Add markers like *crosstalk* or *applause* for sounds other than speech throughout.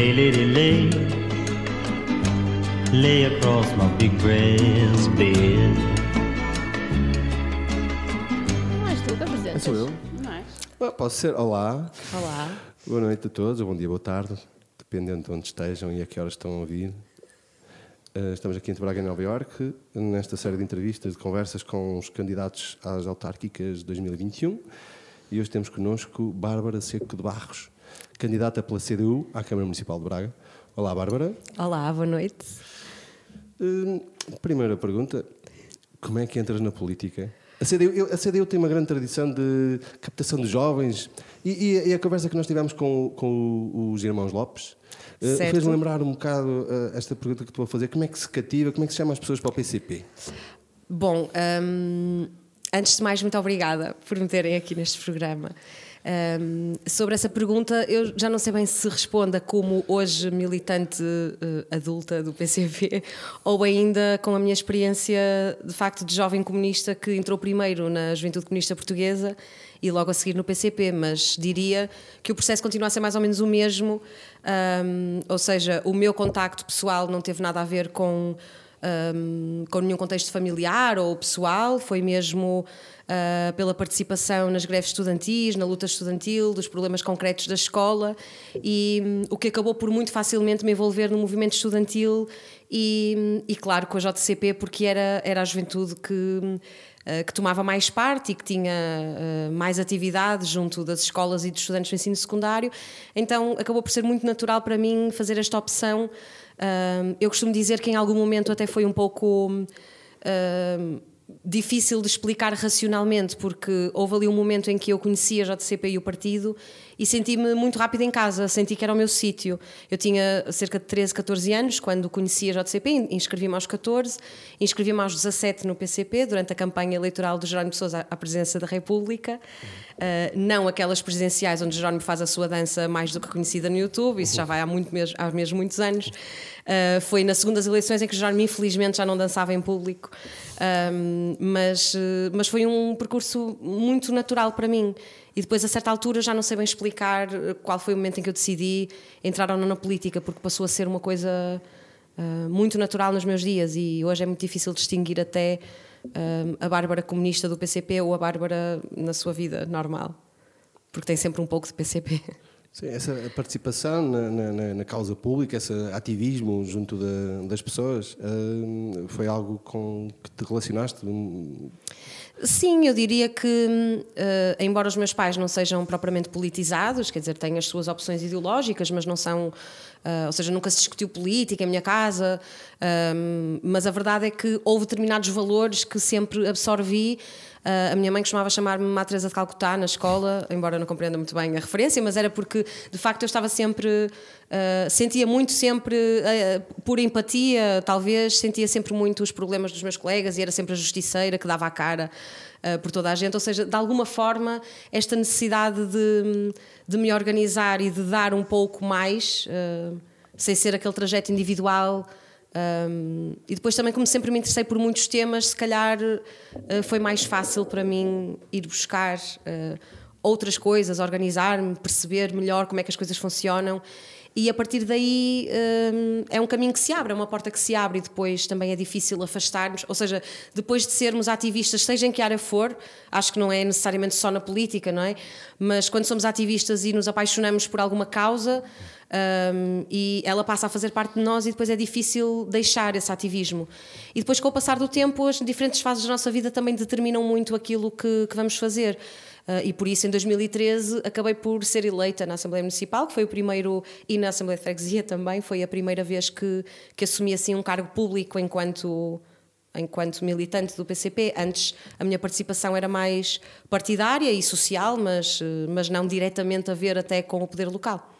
Lay, lady, lay. Lay across my big brass bed. Não és tu que apresentas? Sou eu? Não és? Ah, Posso ser? Olá, Olá. boa noite a todos, ou bom dia, boa tarde, dependendo de onde estejam e a que horas estão a ouvir. Eh, Estamos aqui em Braga, em Nova Iorque, nesta série de entrevistas, de conversas com os candidatos às autárquicas de 2021. E hoje temos connosco Bárbara Seco de Barros, candidata pela CDU à Câmara Municipal de Braga. Olá, Bárbara. Olá, boa noite. Hum, primeira pergunta: como é que entras na política? A CDU, a CDU tem uma grande tradição de captação de jovens e, e- e a conversa que nós tivemos com, com os irmãos Lopes Certo. fez-me lembrar um bocado eh, esta pergunta que estou a fazer: como é que se cativa, como é que se chama as pessoas para o PCP? Bom, hum, antes de mais, muito obrigada por me terem aqui neste programa. Hum, sobre essa pergunta, eu já não sei bem se responda como hoje militante eh, adulta do PCV *laughs* ou ainda com a minha experiência de facto de jovem comunista que entrou primeiro na Juventude Comunista Portuguesa e logo a seguir no PCP, mas diria que o processo continua a ser mais ou menos o mesmo, hum, ou seja, o meu contacto pessoal não teve nada a ver com um, com nenhum contexto familiar ou pessoal, foi mesmo uh, pela participação nas greves estudantis, na luta estudantil, dos problemas concretos da escola e hum, o que acabou por muito facilmente me envolver no movimento estudantil e, hum, e claro, com a JCP, porque era, era a juventude que. Uh, que tomava mais parte e que tinha uh, mais atividade junto das escolas e dos estudantes do ensino secundário, então acabou por ser muito natural para mim fazer esta opção. Eu costumo dizer que em algum momento até foi um pouco difícil de explicar racionalmente, porque houve ali um momento em que eu conhecia a JCP e o partido e senti-me muito rápido em casa, senti que era o meu sítio. Eu tinha cerca de 13, 14 anos quando conheci a JCP, inscrevi-me aos 14, inscrevi-me aos 17 no PCP, durante a campanha eleitoral de Jerónimo Sousa à presidência da República. Uh, não aquelas presidenciais onde Jerónimo faz a sua dança mais do que conhecida no YouTube, isso já vai há, muito mesmo, há mesmo muitos anos. Uh, foi nas segundas eleições em que Jerónimo, infelizmente, já não dançava em público. Um, mas, uh, mas foi um percurso muito natural para mim. E depois, a certa altura, já não sei bem explicar qual foi o momento em que eu decidi entrar ou não na política, porque passou a ser uma coisa uh, muito natural nos meus dias e hoje é muito difícil distinguir até uh, a Bárbara comunista do PCP ou a Bárbara na sua vida normal, porque tem sempre um pouco de PCP. Sim, essa participação na, na- na- causa pública, esse ativismo junto da- das pessoas, hum, foi algo com que te relacionaste? Sim, eu diria que, eh, embora os meus pais não sejam propriamente politizados, quer dizer, têm as suas opções ideológicas, mas não são. eh, ou seja, nunca se discutiu política em minha casa, ehm, mas a verdade é que houve determinados valores que sempre absorvi. Eh, a minha mãe costumava chamar-me Má Teresa de Calcutá na escola, embora eu não compreenda muito bem a referência, mas era porque, de facto, eu estava sempre. eh, sentia muito sempre, eh, por empatia, talvez, sentia sempre muito os problemas dos meus colegas e era sempre a justiceira que dava a cara por toda a gente. Ou seja, de alguma forma, esta necessidade de, de me organizar e de dar um pouco mais, sem ser aquele trajeto individual. Um, e depois também, como sempre me interessei por muitos temas, se calhar uh, foi mais fácil para mim ir buscar uh, outras coisas, organizar-me, perceber melhor como é que as coisas funcionam. E a partir daí um, é um caminho que se abre, é uma porta que se abre e depois também é difícil afastarmos. Ou seja, depois de sermos ativistas, seja em que área for, acho que não é necessariamente só na política, não é? Mas quando somos ativistas e nos apaixonamos por alguma causa, um, e ela passa a fazer parte de nós e depois é difícil deixar esse ativismo. E depois, com o passar do tempo, as diferentes fases da nossa vida também determinam muito aquilo que, que vamos fazer. Uh, e por isso, em 2013, acabei por ser eleita na Assembleia Municipal, que foi o primeiro, e na Assembleia de Freguesia também, foi a primeira vez que, que assumi assim um cargo público enquanto enquanto militante do PCP. Antes a minha participação era mais partidária e social, mas, mas não diretamente a ver até com o poder local.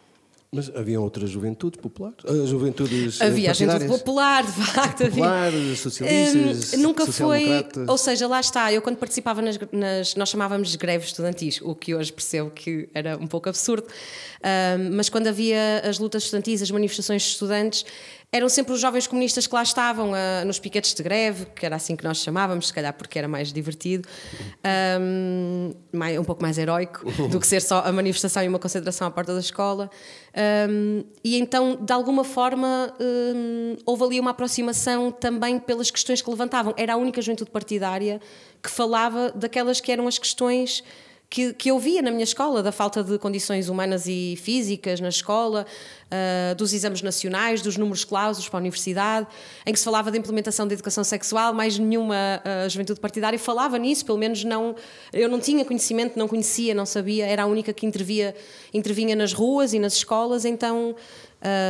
Mas havia outras juventudes populares? Ah, juventudes eh, Havia a juventude popular, de facto. Populares, socialistas, Hum, nunca foi. Ou seja, lá está. Eu, quando participava nas, nas- Nós chamávamos de greves estudantis, o que hoje percebo que era um pouco absurdo. Hum, mas quando havia as lutas estudantis, as manifestações de estudantes, eram sempre os jovens comunistas que lá estavam uh, nos piquetes de greve, que era assim que nós chamávamos, se calhar porque era mais divertido, um, mais, um pouco mais heroico *laughs* do que ser só a manifestação e uma concentração à porta da escola. Um, e então, de alguma forma, um, houve ali uma aproximação também pelas questões que levantavam. Era a única juventude partidária que falava daquelas que eram as questões que, que eu via na minha escola, da falta de condições humanas e físicas na escola, uh, dos exames nacionais, dos números clausos para a universidade, em que se falava de implementação da educação sexual, mais nenhuma uh, juventude partidária falava nisso, pelo menos não. Eu não tinha conhecimento, não conhecia, não sabia, era a única que intervia, intervinha nas ruas e nas escolas, então.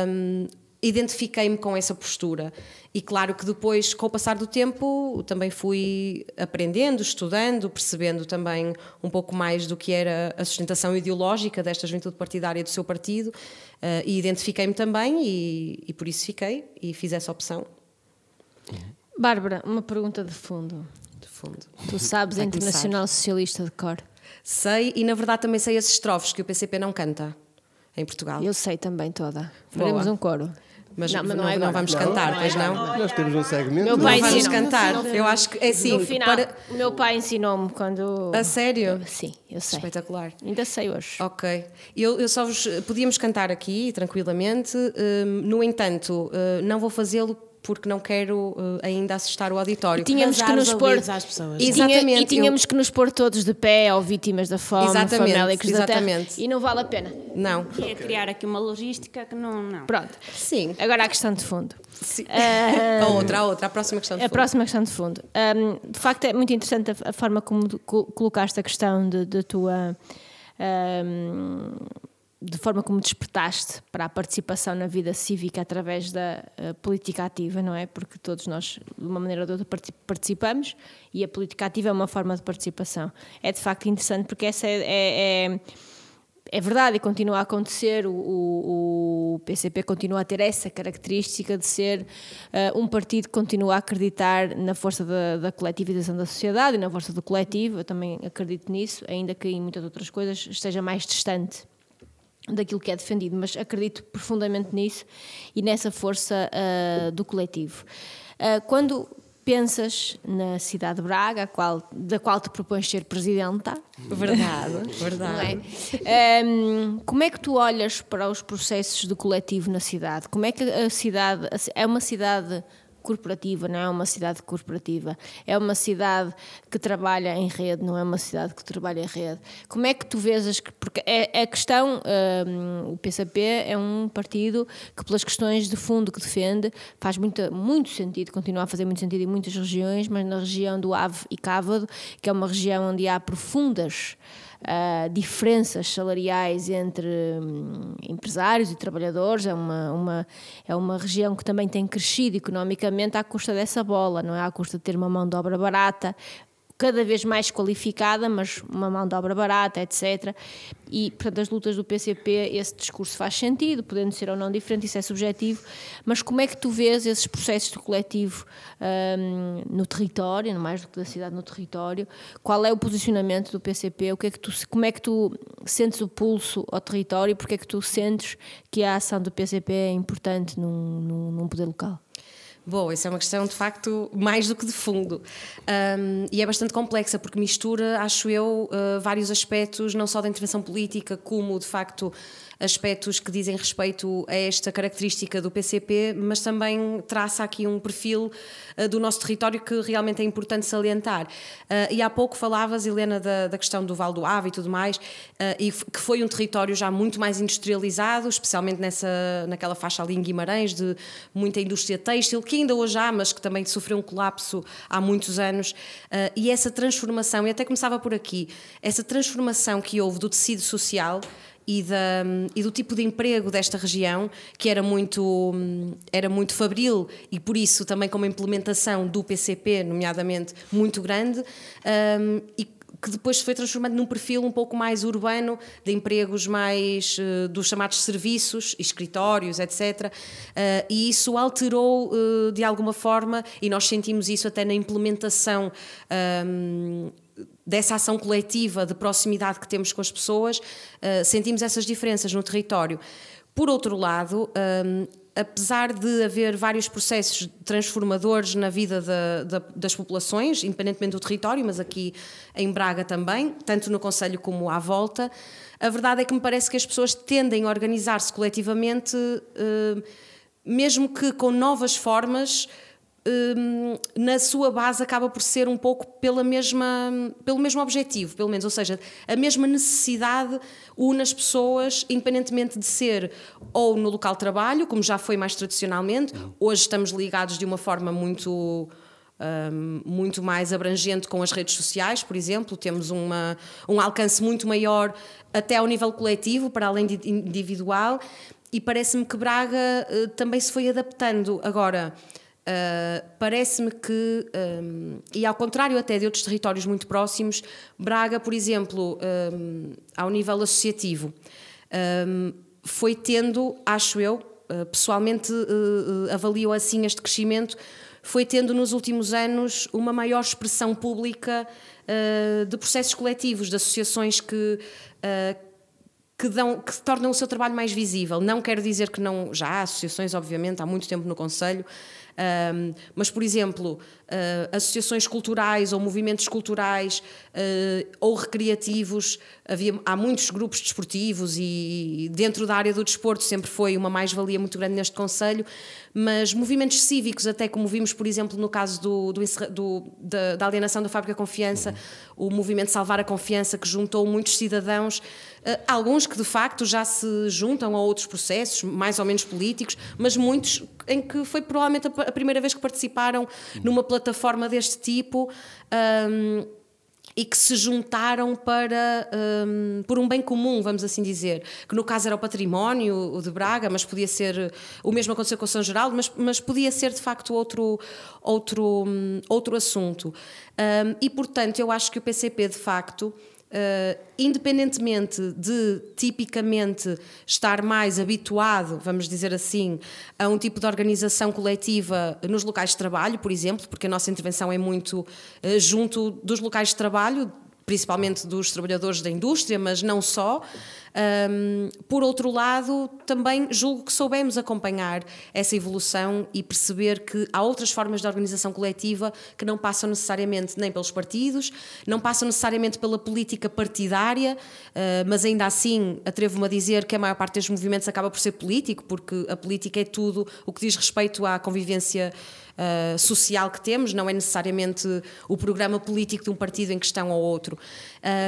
Um, identifiquei-me com essa postura. E claro que depois, com o passar do tempo, também fui aprendendo, estudando, percebendo também um pouco mais do que era a sustentação ideológica desta juventude partidária do seu partido, uh, e identifiquei-me também, e, e, por isso fiquei e fiz essa opção. Bárbara, uma pergunta de fundo. De fundo. Tu sabes a Internacional Socialista de Cor? Sei, e na verdade também sei esses estrofes que o PCP não canta em Portugal. Eu sei também toda. Faremos um coro. Mas não, mas não, é não vamos cantar, pois não? Nós temos um segmento. Meu pai não vamos cantar. Eu acho que é assim. No final, para... o meu pai ensinou-me quando. A sério? Sim, eu sei. Espetacular. Ainda sei hoje. Ok. Eu, eu só vos. Podíamos cantar aqui tranquilamente, hum, no entanto, hum, não vou fazê-lo porque não quero uh, ainda assustar o auditório. E tínhamos Mas que nos pôr às pessoas. E, Exatamente, tinha- e tínhamos eu- que nos pôr todos de pé ou vítimas da fome, Exatamente, famélicos da terra. exatamente. E não vale a pena. Não. E é criar aqui uma logística que não. não. Pronto. Sim. Agora a questão de fundo. Sim. Ah, *laughs* a outra, a outra, a próxima questão. de A fundo. próxima questão de fundo. Ahm, de facto, é muito interessante a, a forma como colocaste a questão de, de tua. ahm, de forma como despertaste para a participação na vida cívica através da eh, política ativa, não é? Porque todos nós, de uma maneira ou de outra, parti- participamos e a política ativa é uma forma de participação. É de facto interessante porque essa é- é- é é verdade e continua a acontecer. O, o- PCP continua a ter essa característica de ser eh, um partido que continua a acreditar na força da, da coletivização da sociedade e na força do coletivo. Eu também acredito nisso, ainda que em muitas outras coisas esteja mais distante daquilo que é defendido, mas acredito profundamente nisso e nessa força eh, do coletivo. Eh, quando pensas na cidade de Braga, qual- da qual te propões ser presidenta, Verdade, *laughs* não verdade. é? Hum, como é que tu olhas para os processos de coletivo na cidade? Como é que a cidade é uma cidade corporativa, não é uma cidade corporativa? É uma cidade que trabalha em rede, não é uma cidade que trabalha em rede. Como é que tu vês as que- porque é a questão hum, o PCP é um partido que pelas questões de fundo que defende faz muito, muito sentido, continua a fazer muito sentido em muitas regiões, mas na região do Ave e Cávado, que é uma região onde há profundas ah, diferenças salariais entre hum, empresários e trabalhadores. É uma, uma, é uma região que também tem crescido economicamente à custa dessa bola, não é? À custa de ter uma mão de obra barata, cada vez mais qualificada, mas uma mão de obra barata, etc. E, portanto, as lutas do PCP, esse discurso faz sentido, podendo ser ou não diferente, isso é subjetivo, mas como é que tu vês esses processos de coletivo hum, no território, no mais do que da cidade, no território? Qual é o posicionamento do PCP? O que é que tu, como é que tu sentes o pulso ao território? Porque é que tu sentes que a ação do PCP é importante num, num, num poder local? Bom, isso é uma questão de facto mais do que de fundo. Um, e é bastante complexa porque mistura, acho eu, uh, vários aspectos, não só da intervenção política, como de facto aspectos que dizem respeito a esta característica do PCP, mas também traça aqui um perfil uh, do nosso território que realmente é importante salientar. Uh, e há pouco falavas, Helena, da, da questão do Val do Ave e tudo mais, uh, e que foi um território já muito mais industrializado, especialmente nessa, naquela faixa ali em Guimarães, de muita indústria têxtil, que ainda hoje há, mas que também sofreu um colapso há muitos anos. E essa transformação, e até começava por aqui, essa transformação que houve do tecido social e, da, e do tipo de emprego desta região, que era muito, era muito fabril e por isso também com uma implementação do PCP, nomeadamente, muito grande, um, e que depois se foi transformando num perfil um pouco mais urbano, de empregos mais uh, dos chamados serviços, escritórios, etc. Uh, e isso alterou uh, de alguma forma, e nós sentimos isso até na implementação. Um, dessa ação coletiva de proximidade que temos com as pessoas, uh, sentimos essas diferenças no território. Por outro lado, um, apesar de haver vários processos transformadores na vida da, da, das populações, independentemente do território, mas aqui em Braga também, tanto no Conselho como à volta, a verdade é que me parece que as pessoas tendem a organizar-se coletivamente, uh, mesmo que com novas formas Hum, na sua base acaba por ser um pouco pela mesma, pelo mesmo objetivo, pelo menos, ou seja, a mesma necessidade une as pessoas, independentemente de ser ou no local de trabalho, como já foi mais tradicionalmente, hoje estamos ligados de uma forma muito. Um, muito mais abrangente com as redes sociais, por exemplo, temos uma, um alcance muito maior até ao nível coletivo, para além de individual, e parece-me que Braga uh, também se foi adaptando. Agora, Uh, Parece-me que, um, e ao contrário até de outros territórios muito próximos, Braga, por exemplo, um, ao nível associativo, um, foi tendo, acho eu, pessoalmente uh, avalio assim este crescimento, foi tendo nos últimos anos uma maior expressão pública de processos coletivos, de associações que que, dão, que tornam o seu trabalho mais visível. Não quero dizer que não. Já há associações, obviamente, há muito tempo no Conselho, um, mas, por exemplo, uh, associações culturais ou movimentos culturais uh, ou recreativos, havia, há muitos grupos desportivos e dentro da área do desporto sempre foi uma mais-valia muito grande neste Conselho, mas movimentos cívicos, até como vimos, por exemplo, no caso do, do, do da, da, alienação da Fábrica Confiança, o movimento Salvar a Confiança, que juntou muitos cidadãos, uh, alguns que de facto já se juntam a outros processos, mais ou menos políticos, mas muitos em que foi provavelmente a, a primeira vez que participaram numa plataforma deste tipo. Um, e que se juntaram para um, por um bem comum, vamos assim dizer, que no caso era o património o de Braga, mas podia ser o mesmo aconteceu com São Geraldo, mas, mas podia ser de facto outro outro um, outro assunto. Um, e portanto eu acho que o PCP de facto Uh, independentemente de tipicamente estar mais habituado, vamos dizer assim, a um tipo de organização coletiva nos locais de trabalho, por exemplo, porque a nossa intervenção é muito uh, junto dos locais de trabalho, principalmente dos trabalhadores da indústria, mas não só. Um, por outro lado, também julgo que soubemos acompanhar essa evolução e perceber que há outras formas de organização coletiva que não passam necessariamente nem pelos partidos, não passam necessariamente pela política partidária, uh, mas ainda assim atrevo-me a dizer que a maior parte dos movimentos acaba por ser político, porque a política é tudo o que diz respeito à convivência uh, social que temos, não é necessariamente o programa político de um partido em questão ou outro.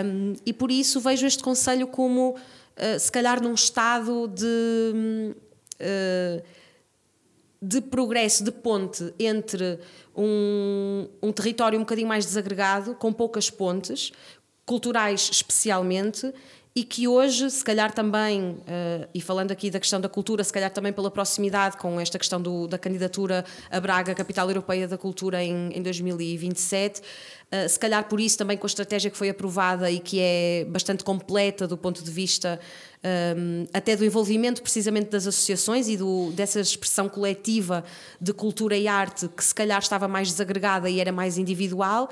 Um, e por isso vejo este Conselho como, uh, se calhar, num estado de. Uh, de progresso, de ponte entre um, um território um bocadinho mais desagregado, com poucas pontes, culturais especialmente, e que hoje, se calhar também, uh, e falando aqui da questão da cultura, se calhar também pela proximidade com esta questão do, da candidatura a Braga, capital europeia da cultura, em, em 2027, uh, eh, se calhar por isso também com a estratégia que foi aprovada e que é bastante completa do ponto de vista um, eh, até do envolvimento precisamente das associações e do, dessa expressão coletiva de cultura e arte que se calhar estava mais desagregada e era mais individual.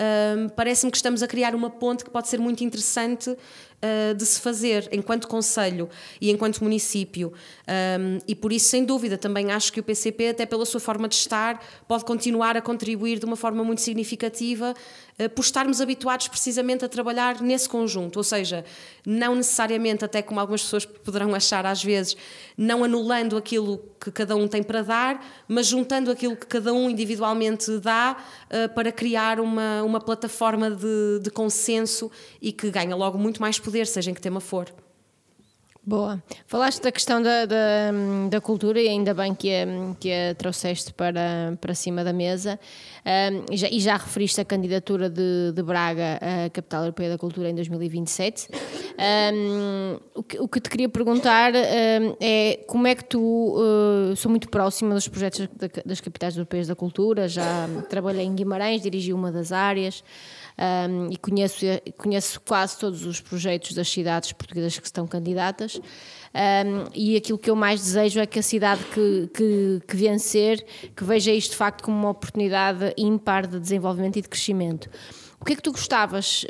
Um, Parece-me que estamos a criar uma ponte que pode ser muito interessante uh, de se fazer enquanto Conselho e enquanto município. Um, e por isso, sem dúvida, também acho que o PCP, até pela sua forma de estar, pode continuar a contribuir de uma forma muito significativa uh, por estarmos habituados precisamente a trabalhar nesse conjunto. Ou seja, não necessariamente, até como algumas pessoas poderão achar às vezes, não anulando aquilo que cada um tem para dar, mas juntando aquilo que cada um individualmente dá uh, para criar uma, uma plataforma de, de consenso e que ganha logo muito mais poder poder, seja em que tema for. Boa. Falaste da questão da, da, da, cultura e ainda bem que a, que a trouxeste para, para cima da mesa. Um, e, já, e, já, referiste a candidatura de, de, Braga à Capital Europeia da Cultura em 2027. Um, o, que, o, que, te queria perguntar um, é como é que tu. Uh, sou muito próxima dos projetos das capitais europeias da cultura, já trabalhei em Guimarães, dirigi uma das áreas um, e conheço, conheço quase todos os projetos das cidades portuguesas que estão candidatas. Um, e aquilo que eu mais desejo é que a cidade que, que, que vencer, que veja isto de facto como uma oportunidade ímpar de desenvolvimento e de crescimento. O que é que tu gostavas?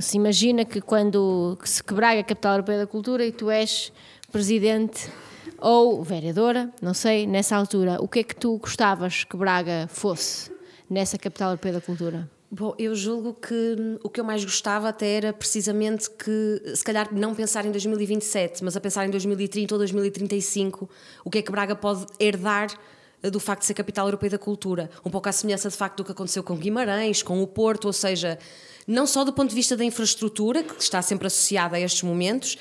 Se imagina que quando que se quebrar a capital europeia da cultura e tu és presidente ou vereadora, não sei, nessa altura, o que é que tu gostavas que Braga fosse nessa capital europeia da cultura? Bom, eu julgo que hum, o que eu mais gostava até era precisamente que, se calhar, não pensar em 2027, mas a pensar em 2030 ou 2035, o que é que Braga pode herdar eh, do facto de ser capital europeia da cultura. Um pouco à semelhança de facto do que aconteceu com Guimarães, com o Porto, ou seja, não só do ponto de vista da infraestrutura, que está sempre associada a estes momentos,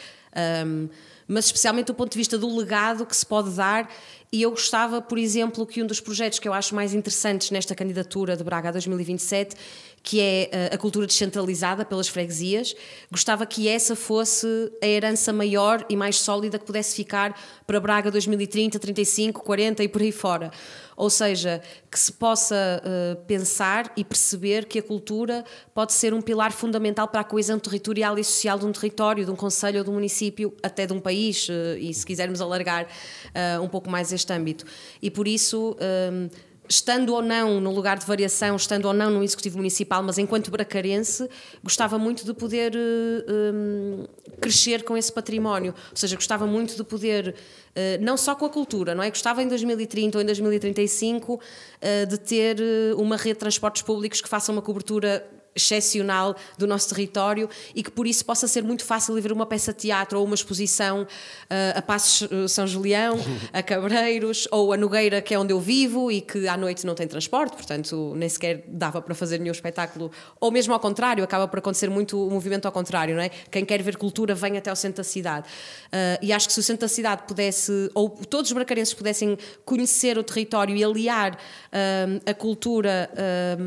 um, mas especialmente do ponto de vista do legado que se pode dar. E eu gostava, por exemplo, que um dos projetos que eu acho mais interessantes nesta candidatura de Braga a 2027, que é eh, a cultura descentralizada pelas freguesias, gostava que essa fosse a herança maior e mais sólida que pudesse ficar para Braga 2030, 35, 40 e por aí fora. Ou seja, que se possa uh, pensar e perceber que a cultura pode ser um pilar fundamental para a coesão territorial e social de um território, de um conselho ou de um município, até de um país, uh, e se quisermos alargar uh, um pouco mais este âmbito. E por isso estando ou não no lugar de variação, estando ou não no Executivo Municipal, mas enquanto bracarense, gostava muito de poder um, crescer com esse património. Ou seja, gostava muito de poder, uh, não só com a cultura, não é? Gostava em 2030 ou em 2035 uh, de ter uma rede de transportes públicos que faça uma cobertura excepcional do nosso território e que por isso possa ser muito fácil ver uma peça de teatro ou uma exposição uh, a Passos eh, São Julião, a *laughs* Cabreiros ou a Nogueira, que é onde eu vivo e que à noite não tem transporte, portanto nem sequer dava para fazer nenhum espetáculo, ou mesmo ao contrário, acaba por acontecer muito o movimento ao contrário, não é? Quem quer ver cultura vem até ao centro da cidade. Uh, e acho que se o centro da cidade pudesse, ou todos os bracarenses pudessem conhecer o território e aliar uh, a cultura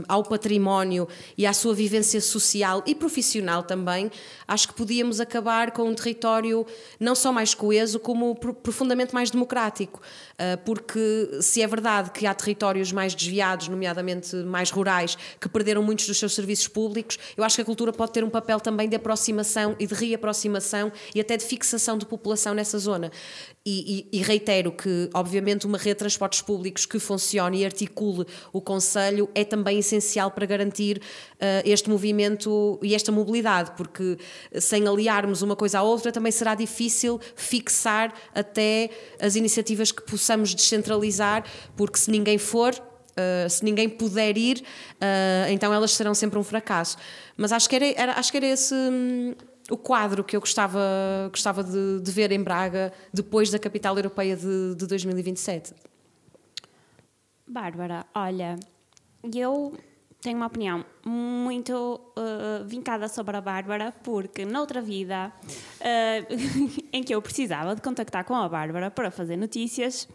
ao património e à sua vivência social e profissional também, acho que podíamos acabar com um território não só mais coeso, como profundamente mais democrático. Ah, porque se é verdade que há territórios mais desviados, nomeadamente mais rurais, que perderam muitos dos seus serviços públicos, eu acho que a cultura pode ter um papel também de aproximação e de reaproximação e até de fixação de população nessa zona. E, e, reitero que, obviamente, uma rede de transportes públicos que funcione e articule o Conselho é também essencial para garantir uh, este movimento e esta mobilidade, porque sem aliarmos uma coisa à outra também será difícil fixar até as iniciativas que possamos descentralizar, porque se ninguém for, Uh, se ninguém puder ir, uh, então elas serão sempre um fracasso. Mas acho que era, era acho que era esse. O quadro que eu gostava, gostava de, de, ver em Braga depois da capital europeia de, de 2027. Bárbara, olha, eu tenho uma opinião muito uh, vincada sobre a Bárbara, porque noutra vida uh, *laughs* em que eu precisava de contactar com a Bárbara para fazer notícias,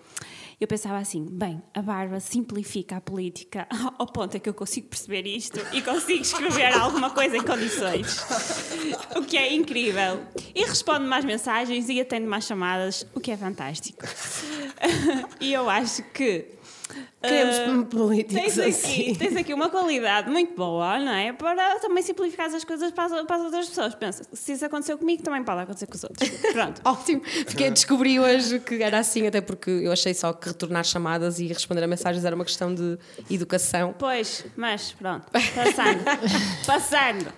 eu pensava assim: bem, a Bárbara simplifica a política *laughs* ao ponto é que eu consigo perceber isto e consigo escrever alguma coisa em condições. *laughs* O que é incrível. E responde mais mensagens e atende mais chamadas, o que é fantástico. e eu acho que Queremos uh, políticos tens aqui, assim. tens aqui uma qualidade muito boa, não é? Para também simplificar as coisas para as, para as outras pessoas. Pensa, se isso aconteceu comigo, também pode acontecer com os outros. *laughs* Pronto. Ótimo, porque descobri hoje que era assim, até porque eu achei só que retornar chamadas e responder a mensagens era uma questão de educação. Pois, mas pronto, passando. *laughs* passando.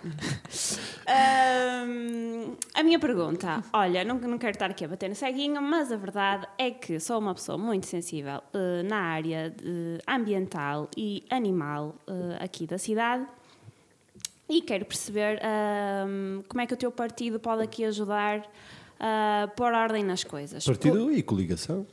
Um, a minha pergunta, olha, não, não quero estar aqui a bater no ceguinho, mas a verdade é que sou uma pessoa muito sensível uh, na área de ambiental e animal uh, aqui da cidade e quero perceber uh, como é que o teu partido pode aqui ajudar a pôr ordem nas coisas. Partido e coligação.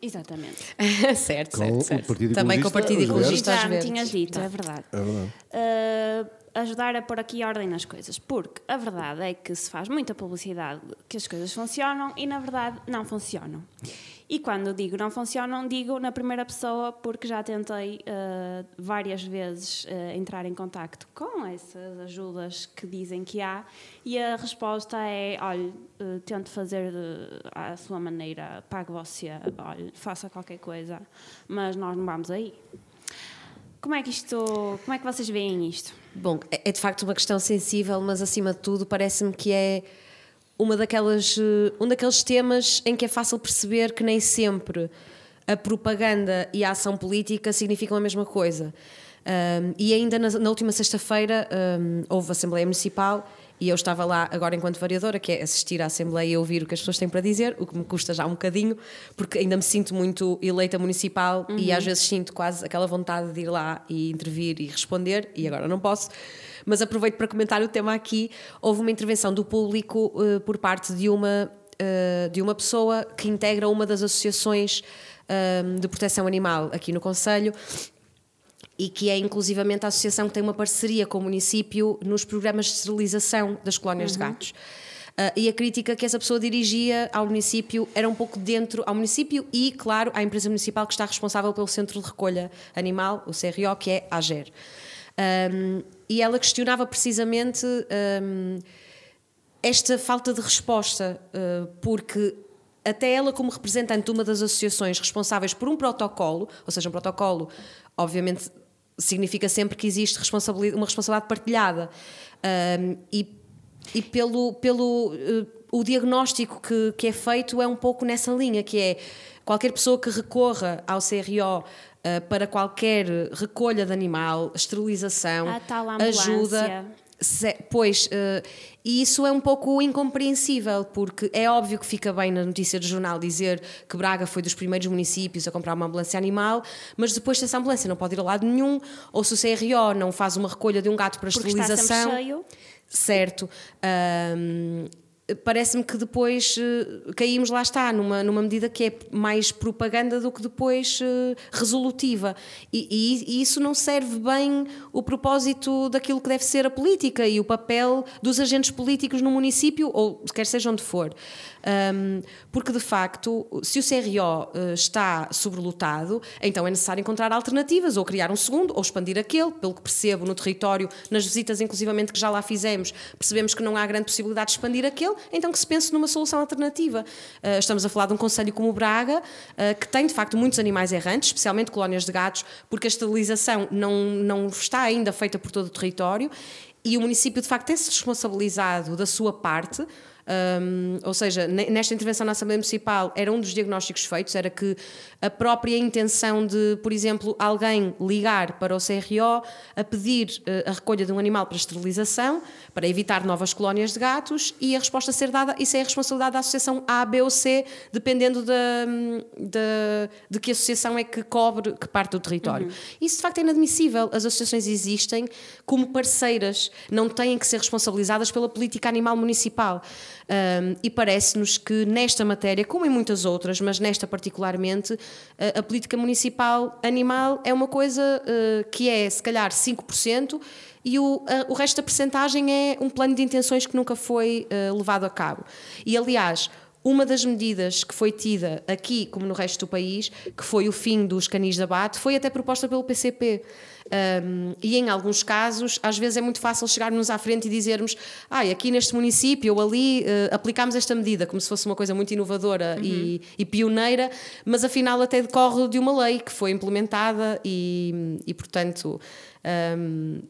Exatamente. *laughs* certo, certo, certo. Partido Também com o Partido Ecologista. Já me tinhas dito, é verdade. É verdade. Uh, ajudar a pôr aqui ordem nas coisas, porque a verdade é que se faz muita publicidade que as coisas funcionam e na verdade não funcionam. E quando digo não funcionam, digo na primeira pessoa, porque já tentei uh, várias vezes uh, entrar em contacto com essas ajudas que dizem que há, e a resposta é: olha, uh, tente fazer de, à sua maneira, pague você, olha, faça qualquer coisa, mas nós não vamos aí. Como é que isto, como é que vocês veem isto? Bom, é, é de facto uma questão sensível, mas acima de tudo parece-me que é uma daquelas, eh, um daqueles temas em que é fácil perceber que nem sempre a propaganda e a ação política significam a mesma coisa. Um, e ainda na, na última sexta-feira um, houve Assembleia Municipal E eu estava lá agora enquanto variadora, que é assistir à Assembleia e ouvir o que as pessoas têm para dizer, o que me custa já um bocadinho, porque ainda me sinto muito eleita municipal e às vezes sinto quase aquela vontade de ir lá e intervir e responder, e agora não posso. Mas aproveito para comentar o tema aqui. Houve uma intervenção do público eh, por parte de uma, eh, de uma pessoa que integra uma das associações eh, de proteção animal aqui no Conselho e que é inclusivamente a associação que tem uma parceria com o município nos programas de esterilização das colónias de gatos. Ah, e a crítica que essa pessoa dirigia ao município era um pouco dentro ao município e, claro, à empresa municipal que está responsável pelo centro de recolha animal, o CRO, que é a AGER. Um, e ela questionava precisamente um, esta falta de resposta, uh, porque até ela, como representante de uma das associações responsáveis por um protocolo, ou seja, um protocolo, obviamente, significa sempre que existe responsabilidade, uma responsabilidade partilhada. Um, e, e pelo, pelo uh, o diagnóstico que, que é feito é um pouco nessa linha, que é qualquer pessoa que recorra ao CRO Uh, para qualquer recolha de animal, esterilização, A tal ambulância. ajuda. Se- pois, uh, e isso é um pouco incompreensível, porque é óbvio que fica bem na notícia do jornal dizer que Braga foi dos primeiros municípios a comprar uma ambulância animal, mas depois se essa ambulância não pode ir a lado nenhum, ou se o CRO não faz uma recolha de um gato para Porque está sempre esterilização. cheio. Certo. Parece-me que depois eh, caímos, lá está, numa, numa medida que é mais propaganda do que depois eh, resolutiva. E, e- e isso não serve bem o propósito daquilo que deve ser a política e o papel dos agentes políticos no município, ou quer seja onde for. Ahm, porque, de facto, se o CRO eh, está sobrelotado, então é necessário encontrar alternativas, ou criar um segundo, ou expandir aquele. Pelo que percebo no território, nas visitas, inclusivamente, que já lá fizemos, percebemos que não há grande possibilidade de expandir aquele, então que se pense numa solução alternativa. Ah, estamos a falar de um conselho como o Braga, ah, que tem, de facto, muitos animais errantes, especialmente colónias de gatos, porque a esterilização não, não está ainda feita por todo o território. E o município, de facto, tem-se responsabilizado da sua parte, um, ou seja, ne- nesta intervenção na Assembleia Municipal era um dos diagnósticos feitos, era que a própria intenção de, por exemplo, alguém ligar para o CRO a pedir eh, a recolha de um animal para esterilização, para evitar novas colónias de gatos, e a resposta ser dada, isso é a responsabilidade da associação A, B ou C, dependendo da, da- de que associação é que cobre que parte do território. Isso de facto é inadmissível. As associações existem como parceiras, não têm que ser responsabilizadas pela política animal municipal. Um, e parece-nos que nesta matéria, como em muitas outras, mas nesta particularmente, a, a política municipal animal é uma coisa uh, que é se calhar 5%. E o, a- o resto da percentagem é um plano de intenções que nunca foi uh, levado a cabo. E aliás, uma das medidas que foi tida aqui, como no resto do país, que foi o fim dos canis de abate, foi até proposta pelo PCP. Um, e em alguns casos, às vezes é muito fácil chegarmos à frente e dizermos: ah, aqui neste município ou ali uh, aplicámos esta medida, como se fosse uma coisa muito inovadora e, e pioneira, mas afinal até decorre de uma lei que foi implementada e, e portanto. um,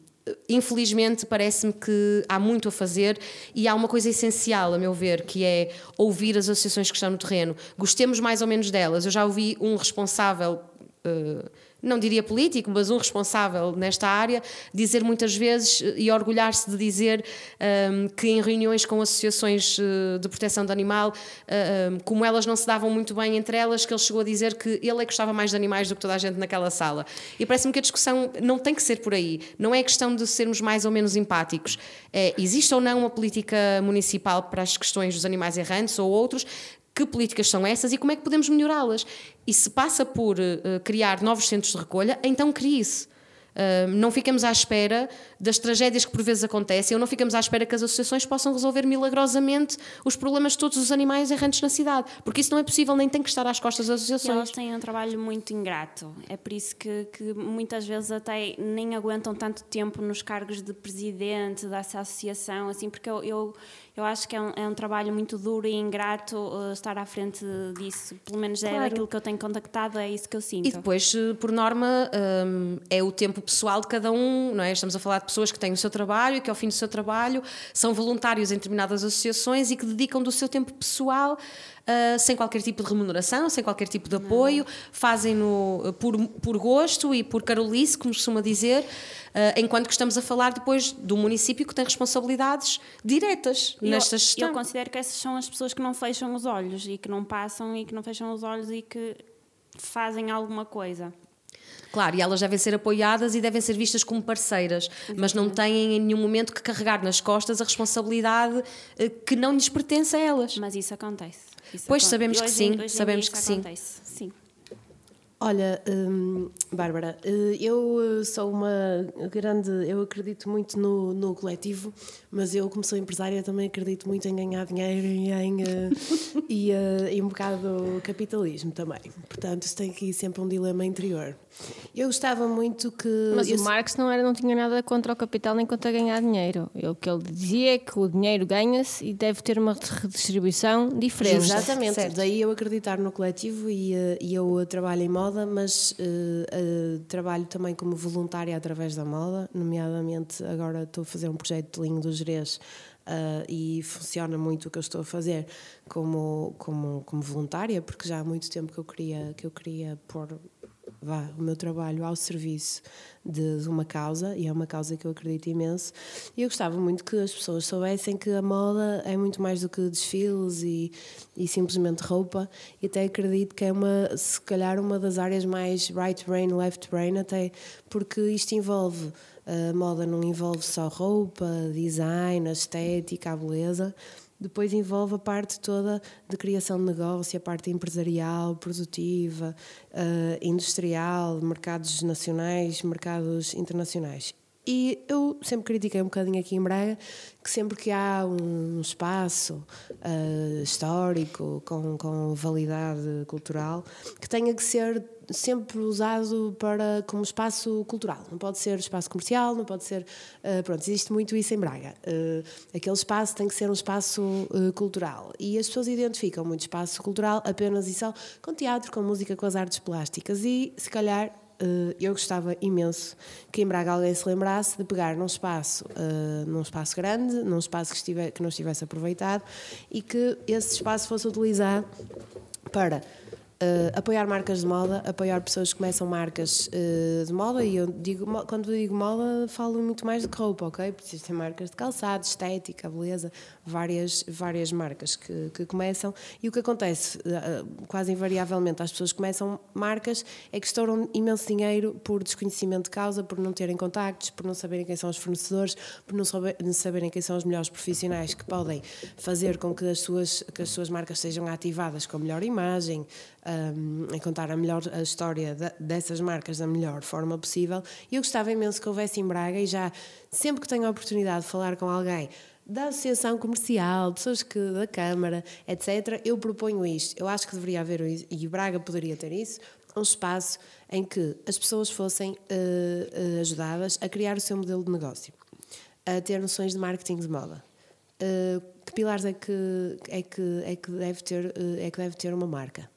Infelizmente, parece-me que há muito a fazer e há uma coisa essencial, a meu ver, que é ouvir as associações que estão no terreno. Gostemos mais ou menos delas. Eu já ouvi um responsável. eh, não diria político, mas um responsável nesta área, dizer muitas vezes eh, e orgulhar-se de dizer ehm, que em reuniões com associações eh, de proteção de animal, eh, ehm, como elas não se davam muito bem entre elas, que ele chegou a dizer que ele é que gostava mais de animais do que toda a gente naquela sala. E parece-me que a discussão não tem que ser por aí. Não é questão de sermos mais ou menos empáticos. É, existe ou não uma política municipal para as questões dos animais errantes ou outros? Que políticas são essas e como é que podemos melhorá-las? E se passa por eh, criar novos centros de recolha, então crie-se. Uh, não ficamos à espera das tragédias que por vezes acontecem, ou não ficamos à espera que as associações possam resolver milagrosamente os problemas de todos os animais errantes na cidade, porque isso não é possível, nem tem que estar às costas das E elas associações. têm um trabalho muito ingrato. É por isso que, que muitas vezes até nem aguentam tanto tempo nos cargos de presidente dessa associação, assim, porque eu, eu, eu acho que é um, é um trabalho muito duro e ingrato uh, estar à frente disso. Pelo menos é Claro. daquilo que eu tenho contactado, é isso que eu sinto. E depois, eh, por norma, hum, é o tempo pessoal de cada um, não é? Estamos a falar de pessoas que têm o seu trabalho e que, ao fim do seu trabalho, são voluntários em determinadas associações e que dedicam do seu tempo pessoal ah, sem qualquer tipo de remuneração, sem qualquer tipo de apoio, fazem-no por, por gosto e por carolice, como costuma dizer, ah, enquanto que estamos a falar depois do município que tem responsabilidades diretas Eu- nesta gestão. Eu considero que essas são as pessoas que não fecham os olhos e que não passam e que não fecham os olhos e que fazem alguma coisa. Claro, e elas devem ser apoiadas e devem ser vistas como parceiras, mas não têm em nenhum momento que carregar nas costas a responsabilidade eh, que não lhes pertence a elas. Mas isso acontece. Isso Pois, sabemos que sim, sabemos que sim. acontece, Sim. Olha, hum, Bárbara, eh, eu sou uma grande. Eu acredito muito no, no coletivo, mas eu, como sou empresária, também acredito muito em ganhar dinheiro e em, eh, e, eh, e um bocado capitalismo também. Portanto, isso tem aqui sempre um dilema interior. Eu gostava muito que. Mas eu o Marx não, era, não tinha nada contra o capital nem contra ganhar dinheiro. O que ele dizia é que o dinheiro ganha-se e deve ter uma redistribuição diferente. Exatamente, Certo. daí eu acreditar no coletivo e, e eu trabalho em moda, mas eh, eh, trabalho também como voluntária através da moda, nomeadamente agora estou a fazer um projeto de linho do Jerez eh, e funciona muito o que eu estou a fazer como, como, como voluntária, porque já há muito tempo que eu queria, que eu queria pôr vá, o meu trabalho ao serviço de, uma causa e é uma causa que eu acredito imenso. E eu gostava muito que as pessoas soubessem que a moda é muito mais do que desfiles e, e simplesmente roupa e até acredito que é uma se calhar uma das áreas mais right brain, left brain até porque isto envolve a moda não envolve só roupa, design, estética, a beleza depois envolve a parte toda de criação de negócio, a parte empresarial, produtiva, eh, industrial, mercados nacionais, mercados internacionais. E eu sempre critiquei um bocadinho aqui em Braga que sempre que há um espaço eh, histórico com, com validade cultural que tenha que ser sempre usado para como espaço cultural. Não pode ser espaço comercial, não pode ser. eh, pronto, existe muito isso em Braga. Eh, aquele espaço tem que ser um espaço eh, cultural. E as pessoas identificam muito espaço cultural apenas e só com teatro, com música, com as artes plásticas. E se calhar. Eh, eu gostava imenso que em Braga alguém se lembrasse de pegar num espaço, eh, num espaço grande, num espaço que, estiver, que não estivesse aproveitado e que esse espaço fosse utilizado para eh, apoiar marcas de moda, apoiar pessoas que começam marcas eh, de moda e eu digo, quando digo moda falo muito mais de roupa, ok? Porque existem marcas de calçado, estética, beleza, várias, várias marcas que, que começam e o que acontece eh, quase invariavelmente às pessoas começam marcas é que estouram imenso dinheiro por desconhecimento de causa, por não terem contactos, por não saberem quem são os fornecedores, por não saber- não saberem quem são os melhores profissionais que podem fazer com que as suas, que as suas marcas sejam ativadas com a melhor imagem, um, em contar a melhor a história da- dessas marcas da melhor forma possível. E eu gostava imenso que houvesse em Braga e já sempre que tenho a oportunidade de falar com alguém da associação comercial, pessoas que da Câmara, etc., eu proponho isto. Eu acho que deveria haver e Braga poderia ter isso, um espaço em que as pessoas fossem eh, ajudadas a criar o seu modelo de negócio, a ter noções de marketing de moda. Eh, que pilares é que, é que, é que, deve, ter, eh, é que deve ter uma marca?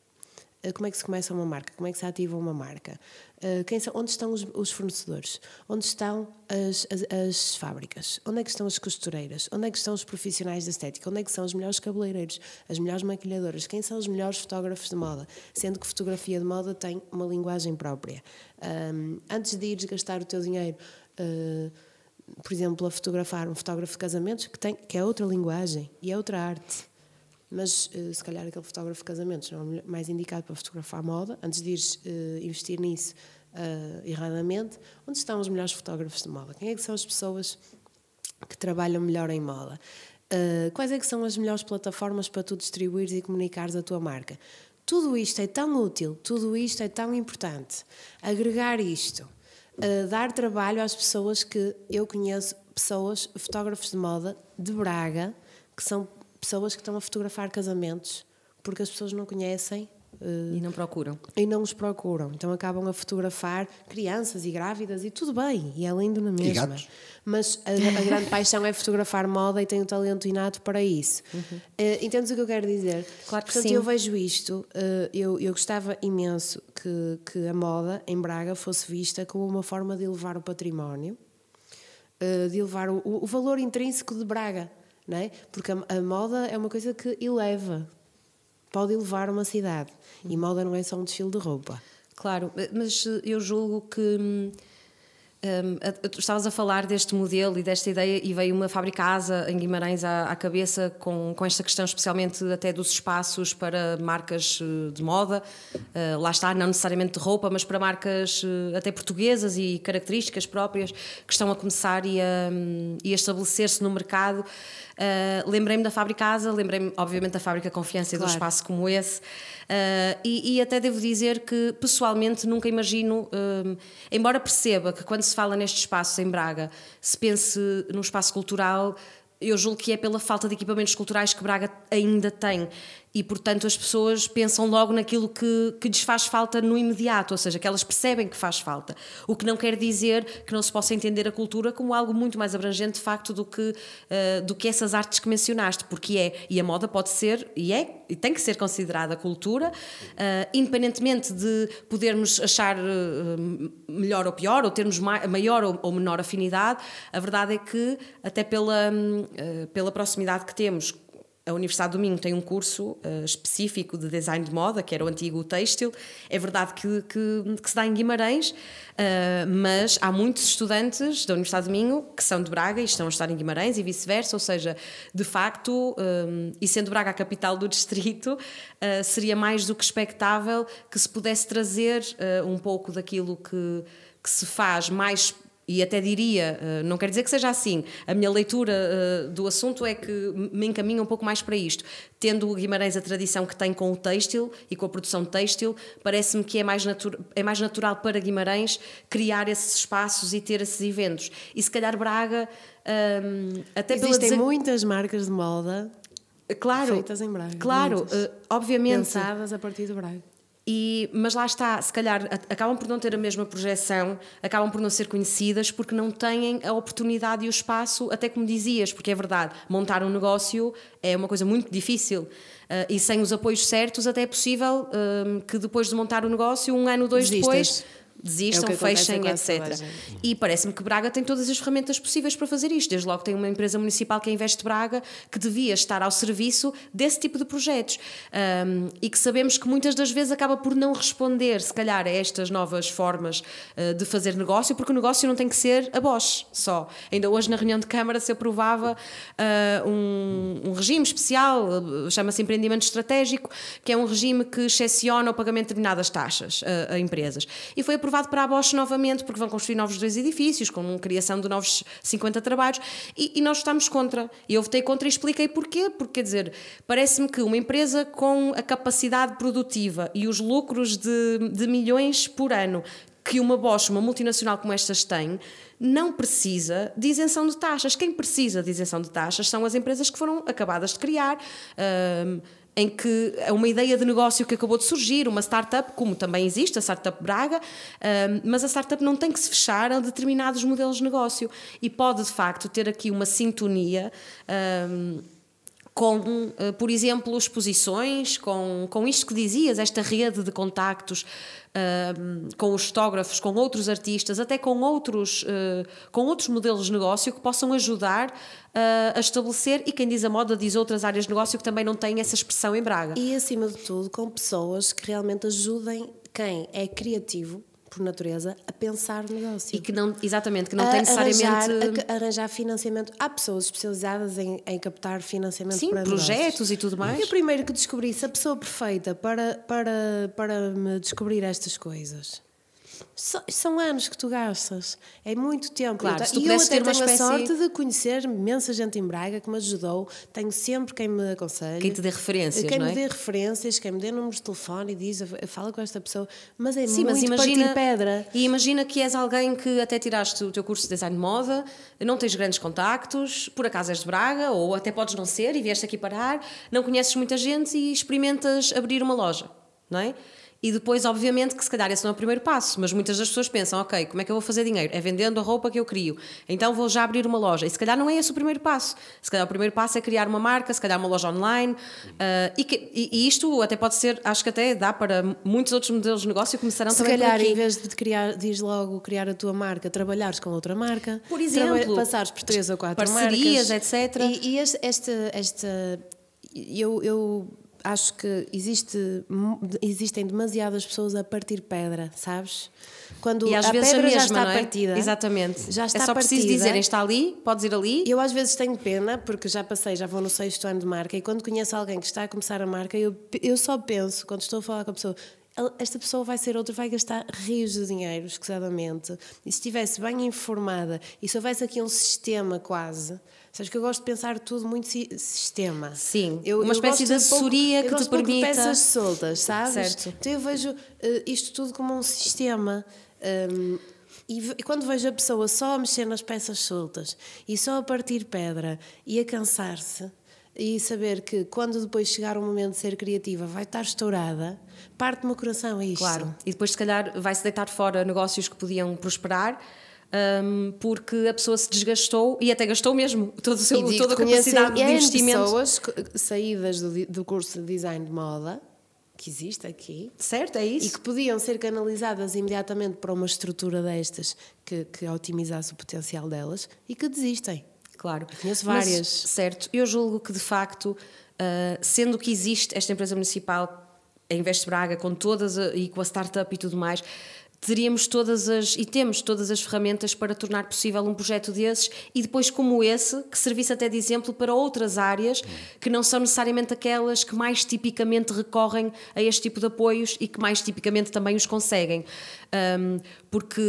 Eh, Como é que se começa uma marca? Como é que se ativa uma marca? Eh, Quem são, onde estão os, os fornecedores? Onde estão as, as, as fábricas? Onde é que estão as costureiras? Onde é que estão os profissionais da estética? Onde é que são os melhores cabeleireiros? As melhores maquilhadoras? Quem são os melhores fotógrafos de moda? Sendo que fotografia de moda tem uma linguagem própria. Ahm, antes de ires gastar o teu dinheiro eh, por exemplo, a fotografar um fotógrafo de casamentos que, tem, que é outra linguagem e é outra arte. Mas eh, se calhar aquele fotógrafo de casamentos não é mais indicado para fotografar moda, antes de ires eh, investir nisso eh, erradamente, onde estão os melhores fotógrafos de moda? Quem é que são as pessoas que trabalham melhor em moda? Quais é que são as melhores plataformas para tu distribuires e comunicares a tua marca? Tudo isto é tão útil, tudo isto é tão importante. Agregar isto, dar trabalho às pessoas que eu conheço, pessoas, fotógrafos de moda de Braga, que são pessoas que estão a fotografar casamentos, porque as pessoas não conhecem uh, E não procuram. e não os procuram. Então acabam a fotografar crianças e grávidas e tudo bem, e é lindo na mesma. gatos. Mas a, a grande paixão é fotografar moda e tenho um talento inato para isso. Eh, entendes o que eu quero dizer? Uhum. Claro que Portanto, sim. eu vejo isto, eh, eu, eu gostava imenso que, que a moda em Braga fosse vista como uma forma de elevar o património, eh, de elevar o, o valor intrínseco de Braga, não é? Porque a, a moda é uma coisa que eleva, pode elevar uma cidade. E moda não é só um desfile de roupa. Claro, mas eh, eu julgo que. hum, hum, estavas a falar deste modelo e desta ideia, e veio uma fábrica asa em Guimarães à, à cabeça com, com esta questão, especialmente até dos espaços para marcas eh, de moda. Eh, lá está, não necessariamente de roupa, mas para marcas eh, até portuguesas e características próprias que estão a começar e a, hum, e a estabelecer-se no mercado. Eh, lembrei-me da fábrica asa, lembrei-me, obviamente, da fábrica Confiança e do Claro. espaço espaço como esse. Uh, e, e até devo dizer que pessoalmente nunca imagino, um, embora perceba que quando se fala neste espaço em Braga, se pense num espaço cultural, eu julgo que é pela falta de equipamentos culturais que Braga ainda tem. E, portanto, as pessoas pensam logo naquilo que, que lhes faz falta no imediato, ou seja, que elas percebem que faz falta. O que não quer dizer que não se possa entender a cultura como algo muito mais abrangente, de facto, do que, uh, do que essas artes que mencionaste, porque é, e a moda pode ser, e é, e tem que ser considerada cultura, uh, independentemente de podermos achar uh, melhor ou pior, ou termos ma maior ou, ou, menor afinidade, a verdade é que, até pela, pela proximidade que temos a Universidade do Minho tem um curso uh, específico de design de moda, que era o antigo têxtil. É verdade que, que, que se dá em Guimarães, uh, mas há muitos estudantes da Universidade do Minho que são de Braga e estão a estar em Guimarães e vice-versa. Ou seja, de facto, um, e sendo Braga a capital do *laughs* distrito, uh, seria mais do que expectável que se pudesse trazer um pouco daquilo que, que se faz mais e até diria, não quer dizer que seja assim, a minha leitura do assunto é que me encaminha um pouco mais para isto. Tendo o Guimarães a tradição que tem com o têxtil e com a produção de têxtil, parece-me que é mais, é mais natural para Guimarães criar esses espaços e ter esses eventos. E se calhar Braga, um, até Existem pela muitas marcas de moda claro, feitas em Braga. Claro, uh, obviamente. Pensadas a partir de Braga. E, mas lá está, se calhar acabam por não ter a mesma projeção, acabam por não ser conhecidas porque não têm a oportunidade e o espaço, até como dizias, porque é verdade, montar um negócio é uma coisa muito difícil uh, e sem os apoios certos até é possível uh, que depois de montar o negócio, um ano, dois Desistas. depois desistam, É fechem, etc. E parece-me que Braga tem todas as ferramentas possíveis para fazer isto. Desde logo tem uma empresa municipal que é Investe Braga, que devia estar ao serviço desse tipo de projetos. Um, e que sabemos que muitas das vezes acaba por não responder, se calhar, a estas novas formas uh, de fazer negócio, porque o negócio não tem que ser a Bosch só. Ainda hoje, na reunião de Câmara, se aprovava uh, um, um regime especial, uh, chama-se empreendimento estratégico, que é um regime que excepciona o pagamento de determinadas taxas a, a empresas. E foi aprovado para a Bosch novamente, porque vão construir novos dois edifícios, com criação de novos 50 trabalhos, e, e nós estamos contra. E eu votei contra e expliquei porquê. Porque, quer dizer, parece-me que uma empresa com a capacidade produtiva e os lucros de, de milhões por ano que uma Bosch, uma multinacional como estas tem, não precisa de isenção de taxas. Quem precisa de isenção de taxas são as empresas que foram acabadas de criar. Um, em que é uma ideia de negócio que acabou de surgir, uma startup, como também existe, a Startup Braga, mas a startup não tem que se fechar a determinados modelos de negócio e pode, de facto, ter aqui uma sintonia. Com, uh, por exemplo, exposições, com, com isto que dizias, esta rede de contactos uh, com os fotógrafos, com outros artistas, até com outros, uh, com outros modelos de negócio que possam ajudar a estabelecer, e quem diz a moda diz outras áreas de negócio que também não têm essa expressão em Braga. E, acima de tudo, com pessoas que realmente ajudem quem é criativo por natureza, a pensar no negócio. E que não, exatamente, que não tem necessariamente. Arranjar, arranjar financiamento. Há pessoas especializadas em, em captar financiamento Sim, para projetos negócios. e tudo mais. E o primeiro que descobri, se a pessoa perfeita para, para, para me descobrir estas coisas. So, são anos que tu gastas, é muito tempo. Claro, eu, se tu e eu até ter uma tenho espécie... a sorte de conhecer imensa gente em Braga que me ajudou. Tenho sempre quem me aconselha. Quem te dê referências, Quem não me é? dê referências, quem me dê números de telefone e diz, fala com esta pessoa. Mas é Sim, muito mas imagina, pedra. E imagina que és alguém que até tiraste o teu curso de design de moda, não tens grandes contactos, por acaso és de Braga, ou até podes não ser e vieste aqui parar, não conheces muita gente e experimentas abrir uma loja, não é? E depois, obviamente, que se calhar esse não é o primeiro passo, mas muitas das pessoas pensam, ok, como é que eu vou fazer dinheiro? É vendendo a roupa que eu crio. Então vou já abrir uma loja. E se calhar não é esse o primeiro passo. Se calhar o primeiro passo é criar uma marca, se calhar uma loja online. Uh, e, que, e, isto até pode ser, acho que até dá para muitos outros modelos de negócio começarão se também calhar, por aqui. em vez de criar, diz logo criar a tua marca, trabalhares com outra marca. Por exemplo, passares por três ou quatro parcerias, marcas. etc. E, e este, esta, esta eu, eu acho que existe, existem demasiadas pessoas a partir pedra, sabes? Quando E às a vezes a pedra mesma, já está é? partida. Exatamente. Já está é só preciso partida. dizerem, está ali, podes ir ali. Eu às vezes tenho pena, porque já passei, já vou no sexto ano de marca, e quando conheço alguém que está a começar a marca, eu, eu só penso, quando estou a falar com a pessoa, "El- esta pessoa vai ser outra, vai gastar rios de dinheiro, escusadamente. E se estivesse bem informada, e se houvesse aqui um sistema quase. Sabes que eu gosto de pensar tudo muito si- sistema. Sim, Eu- uma eu espécie de pouco- assessoria eu que te pouco permita- peças soltas, sabes? Certo. Então eu vejo eh, isto tudo como um sistema. hum, e, ve- e quando vejo a pessoa só a mexer nas peças soltas e só a partir pedra e a cansar-se e saber que quando depois chegar o momento de ser criativa vai estar estourada, parte-me o coração a isto. Claro. E depois, se calhar, vai-se deitar fora negócios que podiam prosperar. Hum, porque a pessoa se desgastou e até gastou mesmo todo o seu, toda a capacidade de investimento. pessoas saídas do, do curso de design de moda que existe aqui Certo, é isso. e que podiam ser canalizadas imediatamente para uma estrutura destas que, que otimizasse o potencial delas e que desistem. Claro. Conheço Mas, várias. certo. Eu julgo que, de facto, ah, sendo que existe esta empresa municipal, a Invest Braga, com todas a- e com a startup e tudo mais, teríamos todas as e temos todas as ferramentas para tornar possível um projeto desses e depois como esse que servisse até de exemplo para outras áreas que não são necessariamente aquelas que mais tipicamente recorrem a este tipo de apoios e que mais tipicamente também os conseguem. Um, porque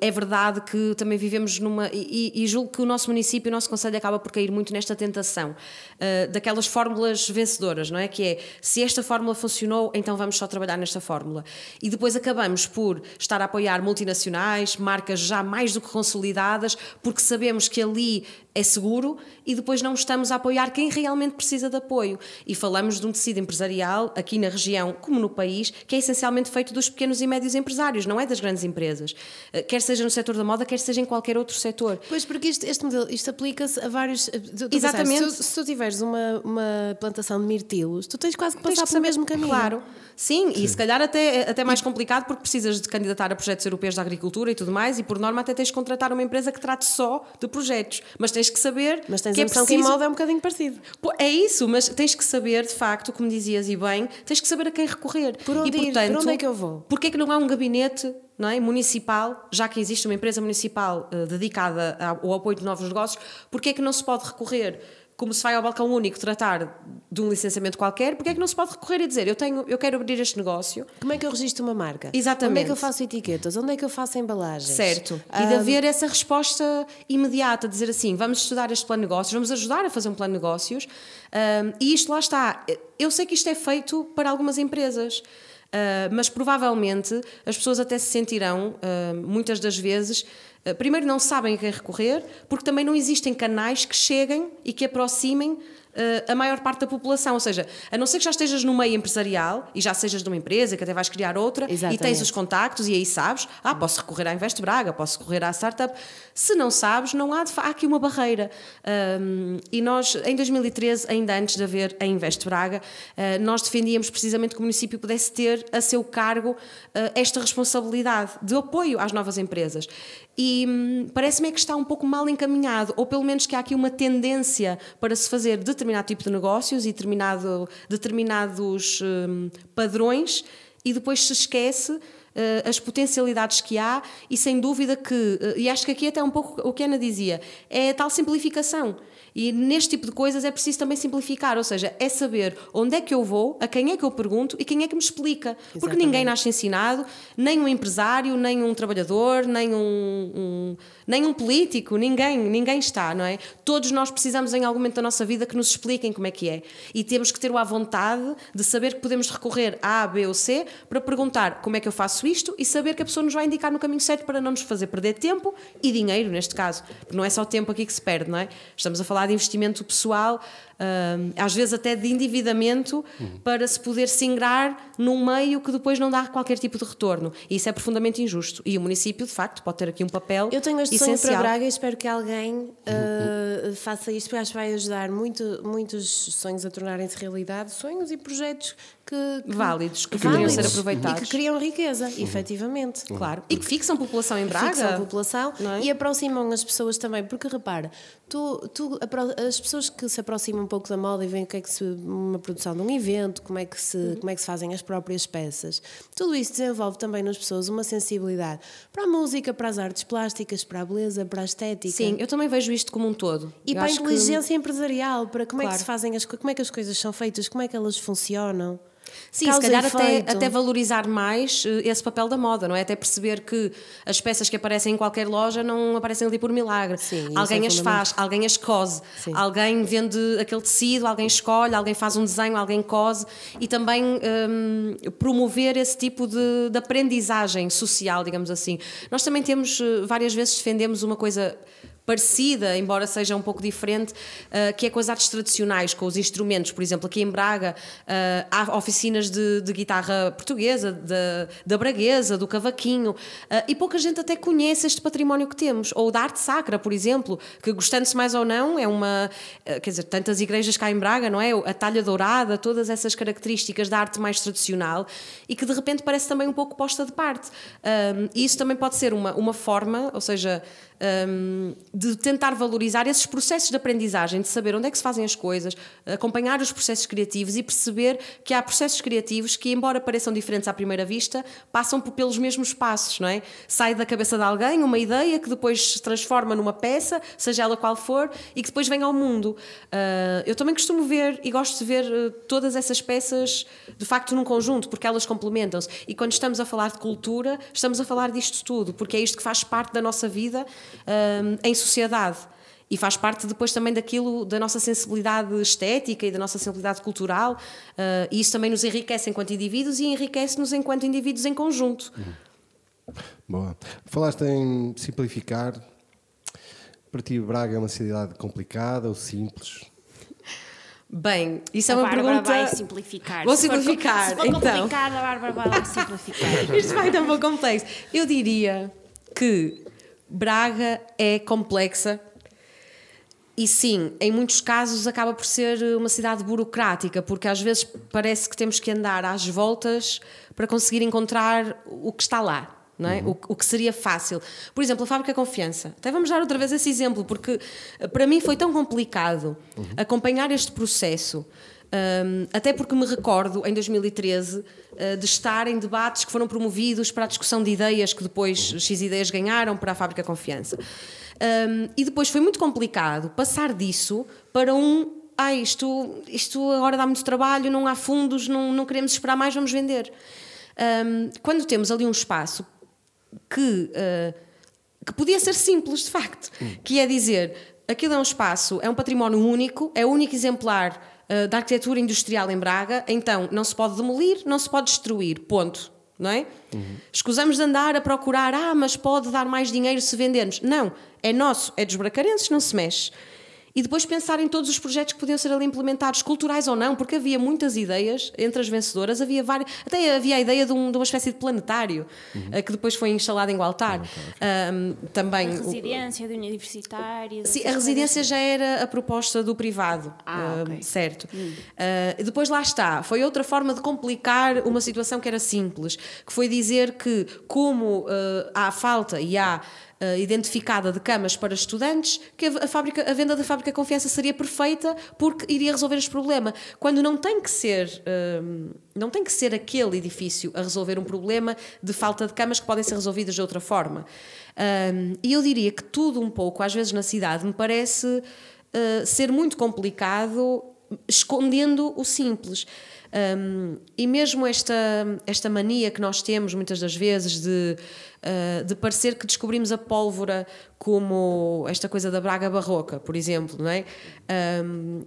eh, é verdade que também vivemos numa e, e julgo que o nosso município o nosso conselho acaba por cair muito nesta tentação eh, daquelas fórmulas vencedoras não é? Que é se esta fórmula funcionou então vamos só trabalhar nesta fórmula. E depois acabamos por estar a apoiar multinacionais marcas já mais do que consolidadas porque sabemos que ali é seguro e depois não estamos a apoiar quem realmente precisa de apoio e falamos de um tecido empresarial aqui na região como no país que é essencialmente feito dos pequenos e médios empresários não é das grandes empresas Eh, quer seja no setor da moda quer seja em qualquer outro setor Pois, porque isto, este modelo, isto aplica-se a vários. pensaste, Exatamente. Se, tu- se tu tiveres uma, uma plantação de mirtilos, tu tens quase que passar pelo mesmo caminho. Claro. Sim, e se calhar até, até mais complicado porque precisas de candidatar a projetos europeus da agricultura e tudo mais, e por norma até tens de contratar uma empresa que trate só de projetos. Mas tens que saber Mas tens que a é impressão que em preciso... moda é um bocadinho parecido. É isso, mas tens que saber, de facto, como dizias e bem, tens que saber a quem recorrer. Por onde e, ir? portanto, Por onde é que eu vou? Porquê é que não há um gabinete não é, municipal, já que existe uma empresa municipal eh, dedicada ao apoio de novos negócios, porquê é que não se pode recorrer, como se vai ao balcão único tratar de um licenciamento qualquer, porquê é que não se pode recorrer e dizer eu, tenho, eu quero abrir este negócio, Como é que eu registro uma marca? Exatamente. Onde é que eu faço etiquetas? Onde é que eu faço embalagens? Certo. E de haver essa resposta imediata, dizer assim, vamos estudar este plano de negócios, vamos ajudar a fazer um plano de negócios. Ahm, e isto lá está. Eu sei que isto é feito para algumas empresas. ah, mas provavelmente as pessoas até se sentirão, ah, muitas das vezes, primeiro não sabem a quem recorrer, porque também não existem canais que cheguem e que aproximem ah, a maior parte da população. Ou seja, a não ser que já estejas no meio empresarial e já sejas de uma empresa, que até vais criar outra, e Exatamente. tens os contactos e aí sabes, ah, posso recorrer à Invest Braga, posso recorrer à startup. Se não sabes, não há, há aqui uma barreira. Um, e nós, em 2013, ainda antes de haver a Invest Braga, uh, nós defendíamos precisamente que o município pudesse ter a seu cargo uh, esta responsabilidade de apoio às novas empresas. E hum, parece-me é que está um pouco mal encaminhado, ou pelo menos que há aqui uma tendência para se fazer determinado tipo de negócios e determinado, determinados hum, padrões e depois se esquece as potencialidades que há e sem dúvida que, eh, e acho que aqui até um pouco o que a Ana dizia, é a tal simplificação. E neste tipo de coisas é preciso também simplificar, ou seja, é saber onde é que eu vou, a quem é que eu pergunto e quem é que me explica. Porque Exatamente. ninguém nasce ensinado, nem um empresário, nem um trabalhador, nem um, um- nem um político, ninguém, ninguém está, não é? Todos nós precisamos em algum momento da nossa vida que nos expliquem como é que é. E temos que ter a vontade de saber que podemos recorrer a A, B ou C para perguntar como é que eu faço isto e saber que a pessoa nos vai indicar no caminho certo para não nos fazer perder tempo e dinheiro, neste caso. Porque não é só tempo aqui que se perde, não é? Estamos a falar de investimento pessoal, às vezes até de endividamento, para se poder se ingrar num meio que depois não dá qualquer tipo de retorno. E isso é profundamente injusto. E o município, de facto, pode ter aqui um papel Eu tenho este sonho essencial. para Braga e espero que alguém uh, faça isto, porque acho que vai ajudar muito, muitos sonhos a tornarem-se realidade, sonhos e projetos que, que Válidos, que poderiam válidos ser aproveitados. E que criam riqueza, efetivamente. Claro. E que fixam população em Braga. Fixam a população é? e aproximam as pessoas também, porque repara, tu, tu, as pessoas que se aproximam um pouco da moda e veem o que é que se uma produção de um evento, como é que se, Uhum. como é que se fazem as próprias peças, tudo isso desenvolve também nas pessoas uma sensibilidade para a música, para as artes plásticas, para a beleza, para a estética. Sim, eu também vejo isto como um todo. E Eu para a acho que- inteligência empresarial, para como é que Claro. se fazem as co- como é que as coisas são feitas, como é que elas funcionam. Sim, Causa se calhar até, até valorizar mais eh, esse papel da moda, não é? Até perceber que as peças que aparecem em qualquer loja não aparecem ali por milagre. Sim, isso alguém é as faz, alguém as cose, Sim. alguém vende aquele tecido, alguém escolhe, alguém faz um desenho, alguém cose e também hum, promover esse tipo de, de aprendizagem social, digamos assim. Nós também temos, eh, várias vezes defendemos uma coisa parecida, embora seja um pouco diferente, uh, que é com as artes tradicionais, com os instrumentos. Por exemplo, aqui em Braga uh, há oficinas de, de guitarra portuguesa, da- da braguesa, do cavaquinho, uh, e pouca gente até conhece este património que temos. Ou da arte sacra, por exemplo, que gostando-se mais ou não, é uma. quer dizer, tantas igrejas cá em Braga, não é? A talha dourada, todas essas características da arte mais tradicional e que de repente parece também um pouco posta de parte. Um, e isso também pode ser uma, uma forma, ou seja, um, de tentar valorizar esses processos de aprendizagem, de saber onde é que se fazem as coisas, acompanhar os processos criativos e perceber que há processos criativos que, embora pareçam diferentes à primeira vista, passam por- pelos mesmos passos, não é? Sai da cabeça de alguém uma ideia que depois se transforma numa peça, seja ela qual for, e que depois vem ao mundo. Uh, eu também costumo ver e gosto de ver uh, todas essas peças de facto num conjunto, porque elas complementam-se. E quando estamos a falar de cultura, estamos a falar disto tudo, porque é isto que faz parte da nossa vida um, em sociedade. E faz parte depois também daquilo, da nossa sensibilidade estética e da nossa sensibilidade cultural. uh, e isso também nos enriquece enquanto indivíduos e enriquece-nos enquanto indivíduos em conjunto. Boa. Falaste em simplificar. Para ti, Braga é uma cidade complicada ou simples? Bem, isso é a uma Bárbara pergunta. vai simplificar. Vou Se for simplificar, Se for então. complicado, a Bárbara vai lá simplificar. *laughs* Isto vai dar um pouco complexo. Eu diria que Braga é complexa e sim, em muitos casos acaba por ser uma cidade burocrática, porque às vezes parece que temos que andar às voltas para conseguir encontrar o que está lá. Não é? o, o que seria fácil. Por exemplo, a Fábrica Confiança. Até vamos dar outra vez esse exemplo, porque eh, para mim foi tão complicado acompanhar este processo. Um, até porque me recordo, em 2013, uh, de estar em debates que foram promovidos para a discussão de ideias que depois X ideias ganharam para a Fábrica Confiança. Um, e depois foi muito complicado passar disso para um. Ah, isto, isto agora dá muito trabalho, não há fundos, não, não queremos esperar mais, vamos vender. Um, quando temos ali um espaço que, uh, que podia ser simples, de facto, que é dizer aquilo é um espaço, é um património único, é o único exemplar uh, da arquitetura industrial em Braga, então não se pode demolir, não se pode destruir, ponto. Não é? Escusamos de andar a procurar, ah, mas pode dar mais dinheiro se vendermos. Não, é nosso, é dos bracarenses, não se mexe. E depois pensar em todos os projetos que podiam ser ali implementados, culturais ou não, porque havia muitas ideias entre as vencedoras, havia várias, até havia a ideia de, um- de uma espécie de planetário eh, que depois foi instalado em Gualtar. Ahm, também A o- residência de universitários. Sim, a residência coisas. já era a proposta do privado. Ah, ah, ok. Certo. Ah, e depois lá está. Foi outra forma de complicar uma situação que era simples, que foi dizer que, como ah, há falta e há. Ah, identificada de camas para estudantes, que a, fábrica, a venda da fábrica Confiança seria perfeita porque iria resolver este problema. Quando não tem que ser, ah, não tem que ser aquele edifício a resolver um problema de falta de camas que podem ser resolvidas de outra forma. Um, e eu diria que tudo um pouco, às vezes na cidade, me parece uh, ser muito complicado escondendo o simples. Um, e mesmo esta, esta mania que nós temos muitas das vezes de, uh, de parecer que descobrimos a pólvora como esta coisa da Braga Barroca, por exemplo, não é? Um,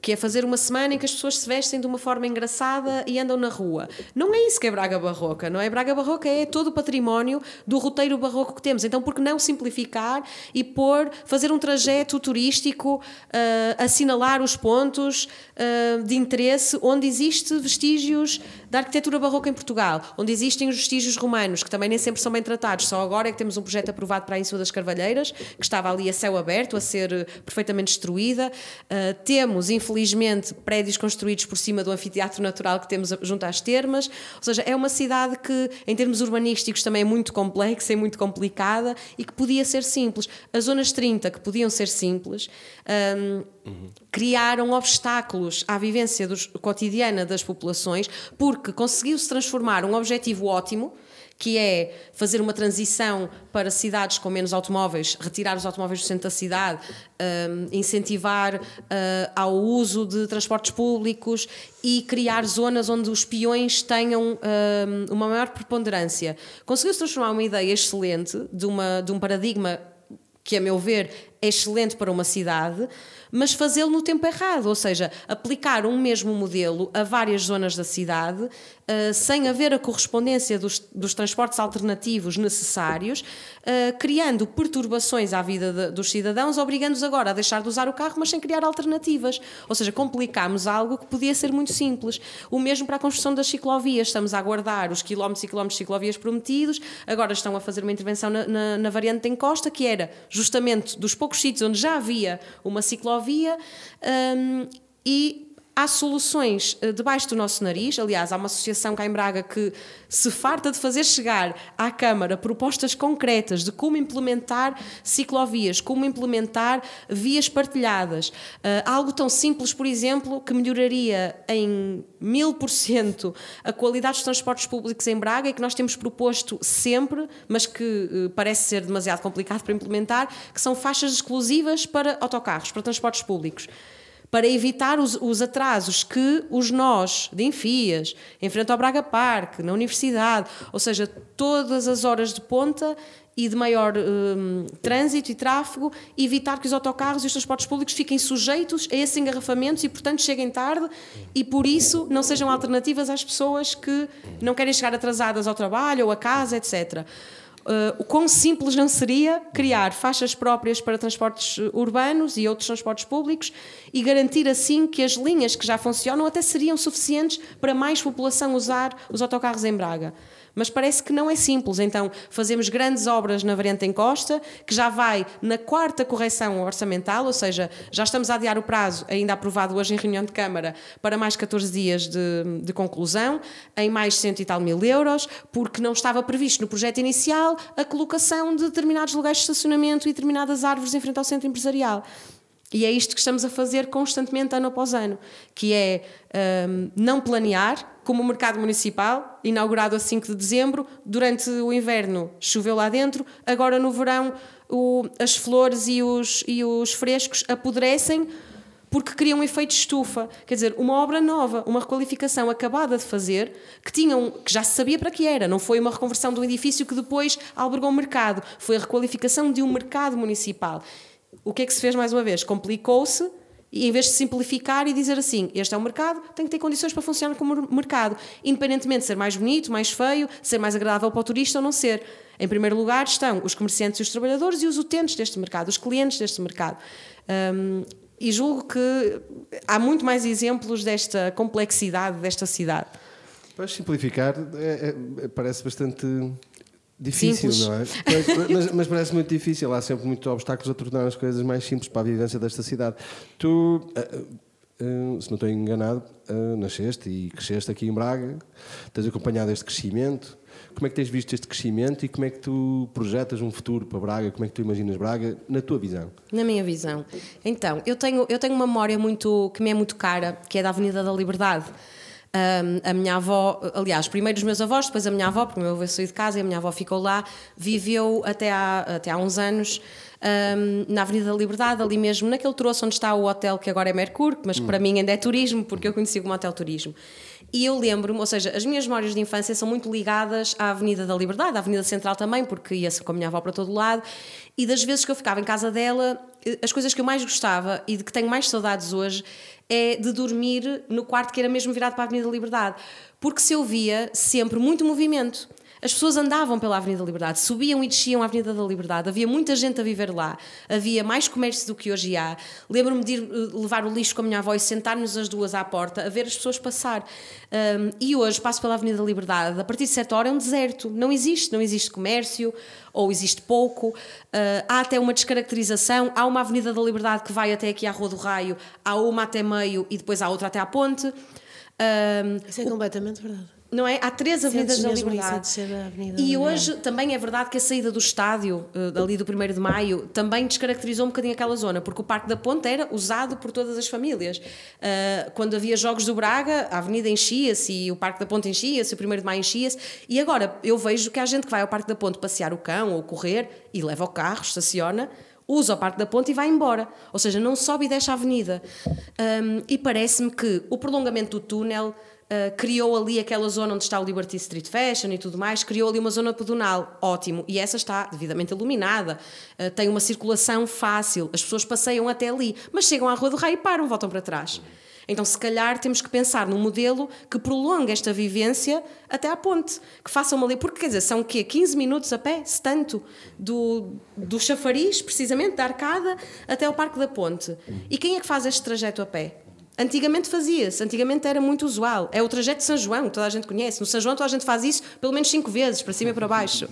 que é fazer uma semana em que as pessoas se vestem de uma forma engraçada e andam na rua. Não é isso que é Braga Barroca, não é? Braga Barroca é todo o património do roteiro barroco que temos. Então, por que não simplificar e pôr, fazer um trajeto turístico, ah, assinalar os pontos ah, de interesse onde existe vestígios da arquitetura barroca em Portugal, onde existem os vestígios romanos, que também nem sempre são bem tratados. Só agora é que temos um projeto aprovado para a Insua das Carvalheiras, que estava ali a céu aberto, a ser eh, perfeitamente destruída. Ah, temos, infelizmente, prédios construídos por cima do anfiteatro natural que temos junto às termas. Ou seja, é uma cidade que, em termos urbanísticos, também é muito complexa e muito complicada e que podia ser simples. As zonas 30, que podiam ser simples, hum, criaram obstáculos à vivência dos, cotidiana das populações, porque conseguiu-se transformar um objetivo ótimo que é fazer uma transição para cidades com menos automóveis, retirar os automóveis do centro da cidade, um, incentivar uh, ao uso de transportes públicos e criar zonas onde os peões tenham um, uma maior preponderância. Conseguiu-se transformar uma ideia excelente de, uma, de um paradigma que, a meu ver, é excelente para uma cidade, mas fazê-lo no tempo errado, ou seja, aplicar um mesmo modelo a várias zonas da cidade, uh, sem haver a correspondência dos, dos transportes alternativos necessários, uh, criando perturbações à vida de, dos cidadãos, obrigando-os agora a deixar de usar o carro, mas sem criar alternativas. Ou seja, complicámos algo que podia ser muito simples. O mesmo para a construção das ciclovias. Estamos a aguardar os quilómetros e quilómetros de ciclovias prometidos, agora estão a fazer uma intervenção na, na, na variante de encosta, que era justamente dos poucos sítios onde já havia uma ciclovia um, e há soluções eh, debaixo do nosso nariz. Aliás, há uma associação cá em Braga que se farta de fazer chegar à Câmara propostas concretas de como implementar ciclovias, como implementar vias partilhadas. Uh, algo tão simples, por exemplo, que melhoraria em mil por cento a qualidade dos transportes públicos em Braga e que nós temos proposto sempre, mas que uh, parece ser demasiado complicado para implementar, que são faixas exclusivas para autocarros, para transportes públicos para evitar os, os, atrasos que os nós de Enfias, em frente ao Braga Parque, na universidade, ou seja, todas as horas de ponta e de maior um, trânsito e tráfego, evitar que os autocarros e os transportes públicos fiquem sujeitos a esses engarrafamentos e, portanto, cheguem tarde e, por isso, não sejam alternativas às pessoas que não querem chegar atrasadas ao trabalho ou a casa, etc. Uh, o quão simples não seria criar faixas próprias para transportes urbanos e outros transportes públicos e garantir assim que as linhas que já funcionam até seriam suficientes para mais população usar os autocarros em Braga mas parece que não é simples. Então, fazemos grandes obras na variante em Costa, que já vai na quarta correção orçamental, ou seja, já estamos a adiar o prazo, ainda aprovado hoje em reunião de Câmara, para mais 14 dias de, de conclusão, em mais cento e tal mil euros, porque não estava previsto no projeto inicial a colocação de determinados lugares de estacionamento e determinadas árvores em frente ao centro empresarial. E é isto que estamos a fazer constantemente, ano após ano, que é um, não planear, como o mercado municipal, inaugurado a 5 de dezembro, durante o inverno choveu lá dentro, agora no verão o, as flores e os, e os frescos apodrecem porque criam um efeito estufa. Quer dizer, uma obra nova, uma requalificação acabada de fazer, que, tinham, que já se sabia para que era, não foi uma reconversão de um edifício que depois albergou um mercado, foi a requalificação de um mercado municipal o que é que se fez mais uma vez? Complicou-se e em vez de simplificar e dizer assim, este é o mercado, tem que ter condições para funcionar como mercado, independentemente de ser mais bonito, mais feio, ser mais agradável para o turista ou não ser. Em primeiro lugar estão os comerciantes e os trabalhadores e os utentes deste mercado, os clientes deste mercado. Um, e julgo que há muito mais exemplos desta complexidade desta cidade. Para simplificar, é, é, parece bastante Difícil, simples. não é? mas, mas, parece muito difícil. Há sempre muitos obstáculos a tornar as coisas mais simples para a vivência desta cidade. Tu, uh, uh, se não estou enganado, uh, nasceste e cresceste aqui em Braga, tens acompanhado este crescimento. Como é que tens visto este crescimento e como é que tu projetas um futuro para Braga? Como é que tu imaginas Braga na tua visão? Na minha visão. Então, eu tenho, eu tenho uma memória muito, que me é muito cara, que é da Avenida da Liberdade. Um, a minha avó, aliás, primeiro os meus avós, depois a minha avó, porque o meu avô saiu de casa e a minha avó ficou lá, viveu até há, até há uns anos um, na Avenida da Liberdade, ali mesmo, naquele troço onde está o hotel que agora é Mercure, mas hum. para mim ainda é turismo, porque eu conheci como hotel turismo. E eu lembro-me, ou seja, as minhas memórias de infância são muito ligadas à Avenida da Liberdade, à Avenida Central também, porque ia-se com a minha avó para todo lado, e das vezes que eu ficava em casa dela, eh, as coisas que eu mais gostava e de que tenho mais saudades hoje é de dormir no quarto que era mesmo virado para a Avenida da Liberdade, porque se ouvia sempre muito movimento. As pessoas andavam pela Avenida da Liberdade, subiam e desciam a Avenida da Liberdade, havia muita gente a viver lá, havia mais comércio do que hoje há. Lembro-me de ir eh, levar o lixo com a minha avó e sentar-nos as duas à porta a ver as pessoas passar. Um, e hoje passo pela Avenida da Liberdade, a partir de certa hora é um deserto, não existe, não existe comércio ou existe pouco. Uh, há até uma descaracterização, há uma Avenida da Liberdade que vai até aqui à Rua do Raio, há uma até meio e depois há outra até à ponte. Um, Isso é completamente verdade. Não é? Há três avenidas da Liberdade. Avenida da E hoje também é verdade que a saída do estádio, eh, ali do 1 de Maio, também descaracterizou um bocadinho aquela zona, porque o Parque da Ponte era usado por todas as famílias. Eh, quando havia jogos do Braga, a avenida enchia-se e o Parque da Ponte enchia-se, o 1 de Maio enchia-se. E agora eu vejo que há gente que vai ao Parque da Ponte passear o cão ou correr e leva o carro, estaciona. Usa o Parque da Ponte e vai embora. Ou seja, não sobe e deixa a avenida. Um, e parece-me que o prolongamento do túnel Uh, criou ali aquela zona onde está o Liberty Street Fashion e tudo mais, criou ali uma zona pedonal, ótimo, e essa está devidamente iluminada, uh, tem uma circulação fácil, as pessoas passeiam até ali, mas chegam à Rua do Rei e param, voltam para trás. Então, se calhar, temos que pensar num modelo que prolongue esta vivência até à ponte, que faça uma ali, porque quer dizer, são o quê? 15 minutos a pé, se tanto, do, do chafariz, precisamente, da arcada, até ao Parque da Ponte. E quem é que faz este trajeto a pé? Antigamente fazia-se, antigamente era muito usual. É o trajeto de São João, que toda a gente conhece. No São João toda a gente faz isso pelo menos cinco vezes, para cima e para baixo.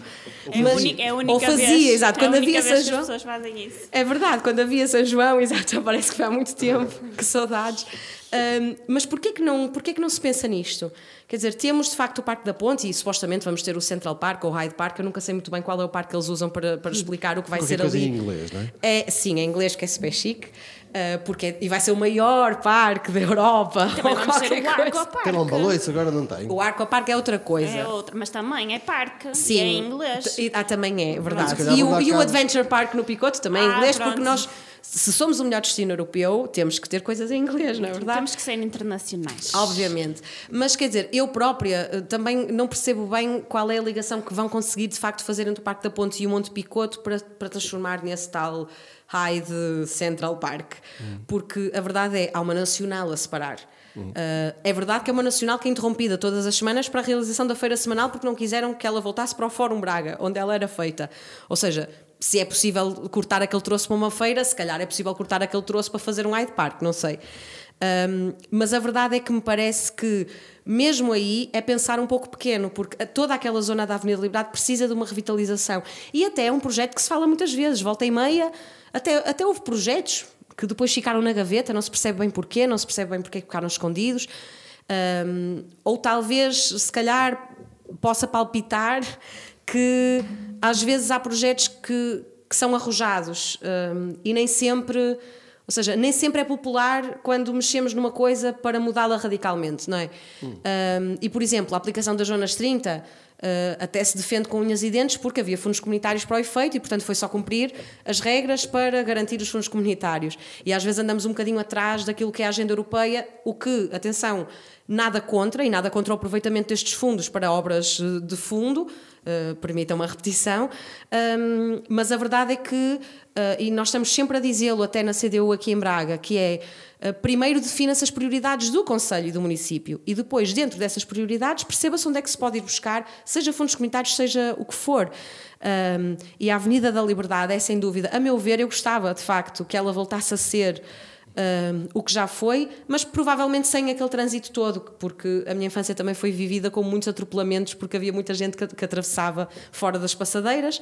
É, a única, é a única ou fazia, vez, exato. é Quando a única havia vez São João. as pessoas fazem isso. É verdade, quando havia São João, *laughs* exato, parece que foi há muito tempo, que saudades. Ahm, mas porquê que, não, porquê que não se pensa nisto? Quer dizer, temos de facto o Parque da Ponte e supostamente vamos ter o Central Park ou o Hyde Park, eu nunca sei muito bem qual é o parque que eles usam para, para explicar o que vai Qualquer ser coisa ali. em inglês, não é? É, sim, em inglês que é super chique, ah, porque é- e vai ser o maior parque da Europa. Também ou vamos ter o arco ao parque. Tem lá um baloiço, agora não tem. O Arco Parque é outra coisa. É outra, mas também é parque. Sim, E é em inglês. T- Ah, também é, verdade. E o, e o. Adventure Park no Picote também é em Ah, inglês, pronto. porque nós, se somos o melhor destino europeu, temos que ter coisas em inglês, não é verdade? Temos que ser internacionais. Obviamente. Mas quer dizer, eu própria eh, também não percebo bem qual é a ligação que vão conseguir de facto fazer entre o Parque da Ponte e o Monte Picoto para, para transformar nesse tal Hyde Central Park. Porque a verdade é, há uma nacional a separar. Eh, é verdade que é uma nacional que é interrompida todas as semanas para a realização da feira semanal porque não quiseram que ela voltasse para o Fórum Braga, onde ela era feita. Ou seja, se é possível cortar aquele troço para uma feira, se calhar é possível cortar aquele troço para fazer um Hyde Park, não sei. Um, mas a verdade é que me parece que, mesmo aí, é pensar um pouco pequeno, porque toda aquela zona da Avenida da Liberdade precisa de uma revitalização. E até é um projeto que se fala muitas vezes, volta e meia, até, até houve projetos que depois ficaram na gaveta, não se percebe bem porquê, não se percebe bem porque que ficaram escondidos. Um, ou talvez, se calhar, possa palpitar que às vezes há projetos que, que são arrojados um, e nem sempre. Ou seja, nem sempre é popular quando mexemos numa coisa para mudá-la radicalmente, não é? Um, e, por exemplo, a aplicação das zonas 30 uh, até se defende com unhas e dentes porque havia fundos comunitários para o efeito e, portanto, foi só cumprir as regras para garantir os fundos comunitários. E às vezes andamos um bocadinho atrás daquilo que é a agenda europeia, o que, atenção, nada contra e nada contra o aproveitamento destes fundos para obras eh, de fundo, uh, permitam uma repetição, um, mas a verdade é que, uh, e nós estamos sempre a dizê-lo até na CDU aqui em Braga, que é primeiro defina-se as prioridades do Conselho e do município e depois, dentro dessas prioridades, perceba-se onde é que se pode ir buscar, seja fundos comunitários, seja o que for. Um, e a Avenida da Liberdade é, sem dúvida, a meu ver, eu gostava de facto que ela voltasse a ser. O que já foi, mas provavelmente sem aquele trânsito todo, porque a minha infância também foi vivida com muitos atropelamentos, porque havia muita gente que, que atravessava fora das passadeiras,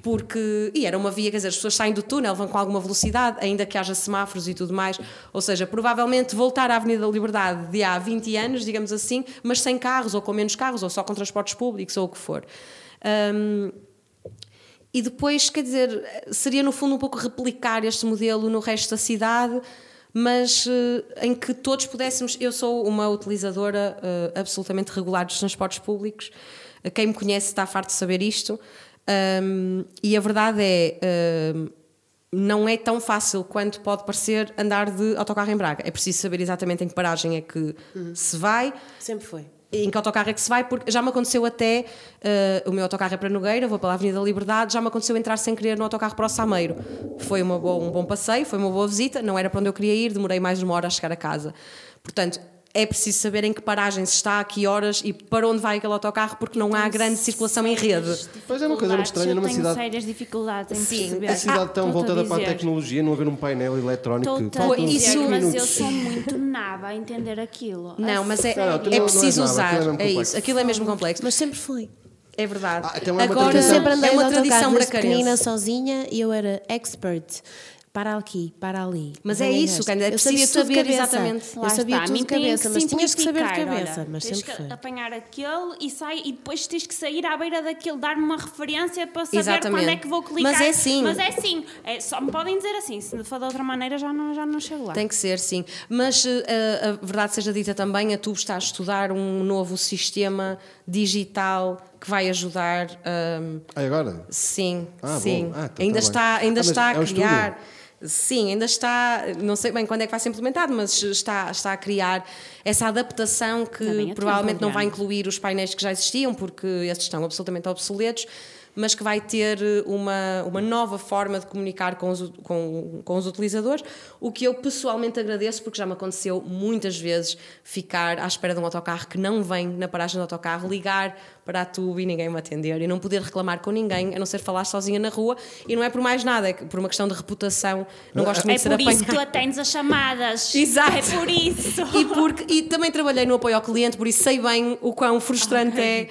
porque e era uma via, quer dizer, as pessoas saem do túnel, vão com alguma velocidade, ainda que haja semáforos e tudo mais, ou seja, provavelmente voltar à Avenida da Liberdade de há 20 anos, digamos assim, mas sem carros, ou com menos carros, ou só com transportes públicos, ou o que for. Um, e depois, quer dizer, seria no fundo um pouco replicar este modelo no resto da cidade, mas eh, em que todos pudéssemos. Eu sou uma utilizadora eh, absolutamente regular dos transportes públicos. Eh, Quem me conhece está farto de saber isto. Um, e a verdade é. não é tão fácil quanto pode parecer andar de autocarro em Braga. É preciso saber exatamente em que paragem é que se vai, Sempre foi. Em que autocarro é que se vai, porque já me aconteceu até, eh, o meu autocarro é para Nogueira, vou pela Avenida da Liberdade, já me aconteceu entrar sem querer no autocarro para o Sameiro. Foi boa- um bom passeio, foi uma boa visita, não era para onde eu queria ir, demorei mais de uma hora a chegar a casa. Portanto, é preciso saber em que paragem se está, a que horas e para onde vai aquele autocarro, porque não há grande circulação em rede. Pois é uma coisa muito estranha numa cidade- sérias dificuldades em Sim, perceber. A cidade tão Ah, voltada estou-te a para a tecnologia, não haver um painel eletrónico dizer, Isso- mas eu sou muito nada a entender aquilo. Não, mas é, Não, não, não- é não és preciso nada, usar. aquilo é mesmo É complexo. isso, aquilo é mesmo complexo. Mas sempre foi. É verdade. Ah, então é uma Agora, tradição. Sempre andei é uma tradição pequenina bracarense. sozinha e eu era expert. Para aqui, para ali. Mas é isso, é eu sabia preciso tudo de saber cabeça. exatamente. Lá Eu sabia está, a tudo de cabeça, que mas tinhas que saber de cabeça. olha, Mas tens que foi. apanhar aquele e, sai, e depois tens que sair à beira daquele, dar-me uma referência para saber Exatamente. quando é que vou clicar. Mas é assim. Mas é assim. É, só me podem dizer assim, se for de outra maneira já não, já não chego lá. Tem que ser, sim. Mas eh, a verdade seja dita também, a TUB está a estudar um novo sistema digital que vai ajudar. ahm, Ah, agora? sim, Ah, sim. Ah, então ainda tá está, bem. ainda Ah, está é um a estudo? criar. Sim, ainda está, não sei bem quando é que vai ser implementado, mas está, está a criar essa adaptação que é provavelmente não vai Adriana. incluir os painéis que já existiam, porque esses estão absolutamente obsoletos, mas que vai ter eh, uma, uma nova forma de comunicar com os, com, com os utilizadores, o que eu pessoalmente agradeço, porque já me aconteceu muitas vezes ficar à espera de um autocarro que não vem na paragem do autocarro, ligar para a TUB e ninguém me atender, e não poder reclamar com ninguém, a não ser falar sozinha na rua, e não é por mais nada, é que por uma questão de reputação, não gosto É muito de ser por isso que tu atendes as chamadas. *laughs* Exato. É por isso. E, porque, e também trabalhei no apoio ao cliente, por isso sei bem o quão frustrante é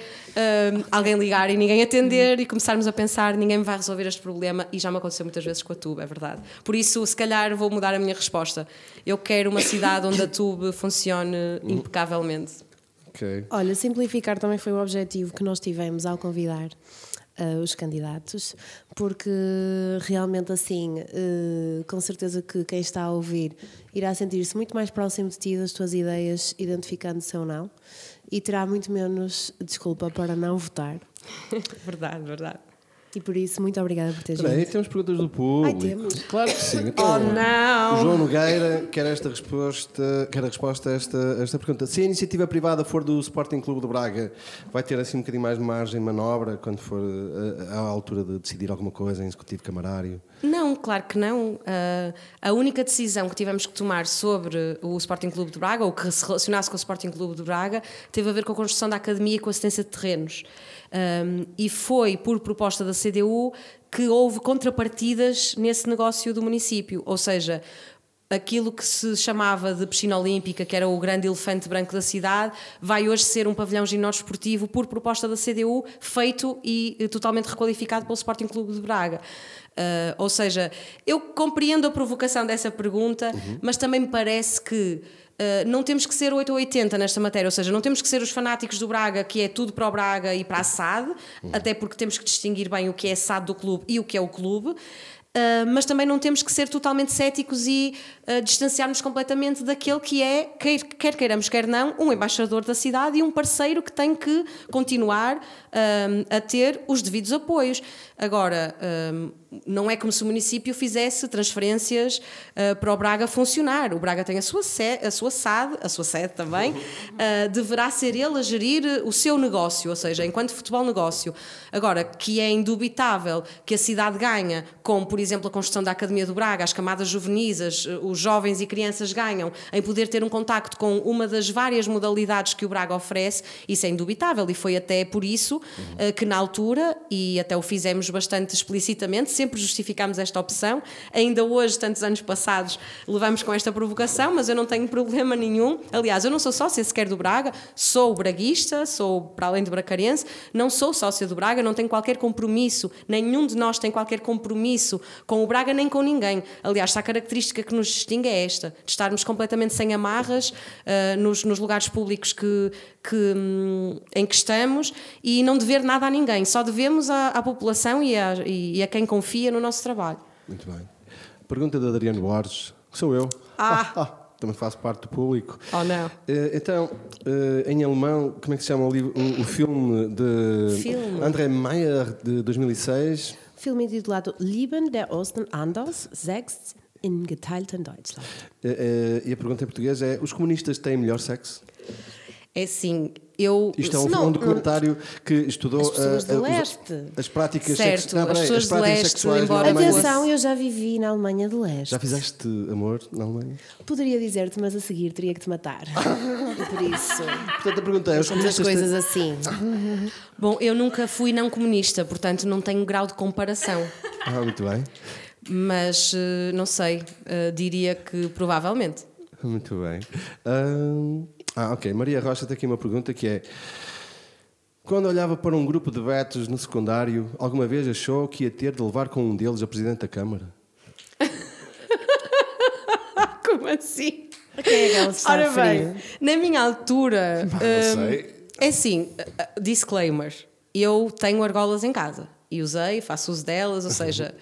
hum, alguém ligar e ninguém atender e começarmos a pensar ninguém me vai resolver este problema e já me aconteceu muitas vezes com a TUB, é verdade. Por isso, se calhar, vou mudar a minha resposta. Eu quero uma cidade onde a TUB funcione impecavelmente. Ok. Olha, simplificar também foi o objetivo que nós tivemos ao convidar eh, os candidatos, porque realmente assim, eh, com certeza que quem está a ouvir irá sentir-se muito mais próximo de ti, das tuas ideias, identificando-se ou não, e terá muito menos desculpa para não votar. *laughs* verdade, verdade. E por isso, muito obrigada por teres vindo. temos perguntas do público. Ai, temos. Claro que sim. Oh Então, O não! João Nogueira quer esta resposta, quer a resposta a esta, a esta pergunta. Se a iniciativa privada for do Sporting Clube de Braga, vai ter assim um bocadinho mais de margem de manobra quando for eh, à altura de decidir alguma coisa em executivo camarário? Não, claro que não. Ah, a única decisão que tivemos que tomar sobre o Sporting Clube de Braga, ou que se relacionasse com o Sporting Clube de Braga, teve a ver com a construção da academia e com a assistência de terrenos. Ahm, e foi por proposta da CDU que houve contrapartidas nesse negócio do município. Ou seja, aquilo que se chamava de piscina olímpica, que era o grande elefante branco da cidade, vai hoje ser um pavilhão ginódesportivo por proposta da CDU, feito e eh, totalmente requalificado pelo Sporting Clube de Braga. Ah, ou seja, eu compreendo a provocação dessa pergunta, mas também me parece que ah, não temos que ser 8 ou 80 nesta matéria, ou seja, não temos que ser os fanáticos do Braga, que é tudo para o Braga e para a SAD, até porque temos que distinguir bem o que é SAD do clube e o que é o clube. Uh, mas também não temos que ser totalmente céticos e uh, distanciarmos completamente daquele que é, quer, quer queiramos, quer não, um embaixador da cidade e um parceiro que tem que continuar um, a ter os devidos apoios. Agora, um, não é como se o município fizesse transferências uh, para o Braga funcionar. O Braga tem a sua, se, a sua SAD, a sua sede também, uh, deverá ser ele a gerir o seu negócio, ou seja, enquanto futebol negócio. Agora, que é indubitável que a cidade ganha com, por exemplo, a construção da Academia do Braga, as camadas juvenis, as- os jovens e crianças ganham em poder ter um contacto com uma das várias modalidades que o Braga oferece, isso é indubitável e foi até por isso eh, que na altura, e até o fizemos bastante explicitamente, sempre justificámos esta opção, ainda hoje, tantos anos passados, levamos com esta provocação, mas eu não tenho *laughs* problema nenhum. Aliás, eu não sou sócia sequer do Braga, sou braguista, sou, para além de bracarense, não sou sócia do Braga, não tenho qualquer compromisso, nenhum de nós tem qualquer compromisso com o Braga nem com ninguém. Aliás, a característica que nos distingue é esta, de estarmos completamente sem amarras ah, nos, nos lugares públicos que, que, hum, em que estamos e não dever nada a ninguém, só devemos à, à população e a, e a quem confia no nosso trabalho. Muito bem. Pergunta da Adriano Borges, que sou eu. Ah. *laughs* Também faço parte do público. Oh, não. Eh, Então, eh, em alemão, como é que se chama o, livro, o, o filme de Filme? André Meyer, de 2006? Filme intitulado Lieben der Osten anders, sechs in geteilten Deutschland. Eh, e a pergunta em português é: os comunistas têm melhor sexo? É assim, eu. Isto é um, Não, um documentário que estudou As pessoas do os- leste. as práticas Certo, sex- não, as pessoas as do práticas leste, sexuais embora na Alemanha. fosse- Atenção, eu já vivi na Alemanha de Leste. Já fizeste amor na Alemanha? Poderia dizer-te, mas a seguir teria que te matar. *laughs* e por isso, Portanto, a pergunta é: os as comunistas coisas assim. *laughs* Bom, eu nunca fui não comunista, portanto não tenho grau de comparação. Ah, muito bem. Mas eh, não sei, eh, diria que provavelmente. Muito bem. Ah, ok. Maria Rocha tem aqui uma pergunta que é: Quando olhava para um grupo de betos no secundário, alguma vez achou que ia ter de levar com um deles a Presidente da Câmara? *laughs* Como assim? Quem é que ela está Ora a bem, na minha altura. *laughs* Não hum, sei. É assim, disclaimer: eu tenho argolas em casa e usei, faço uso delas, ou seja,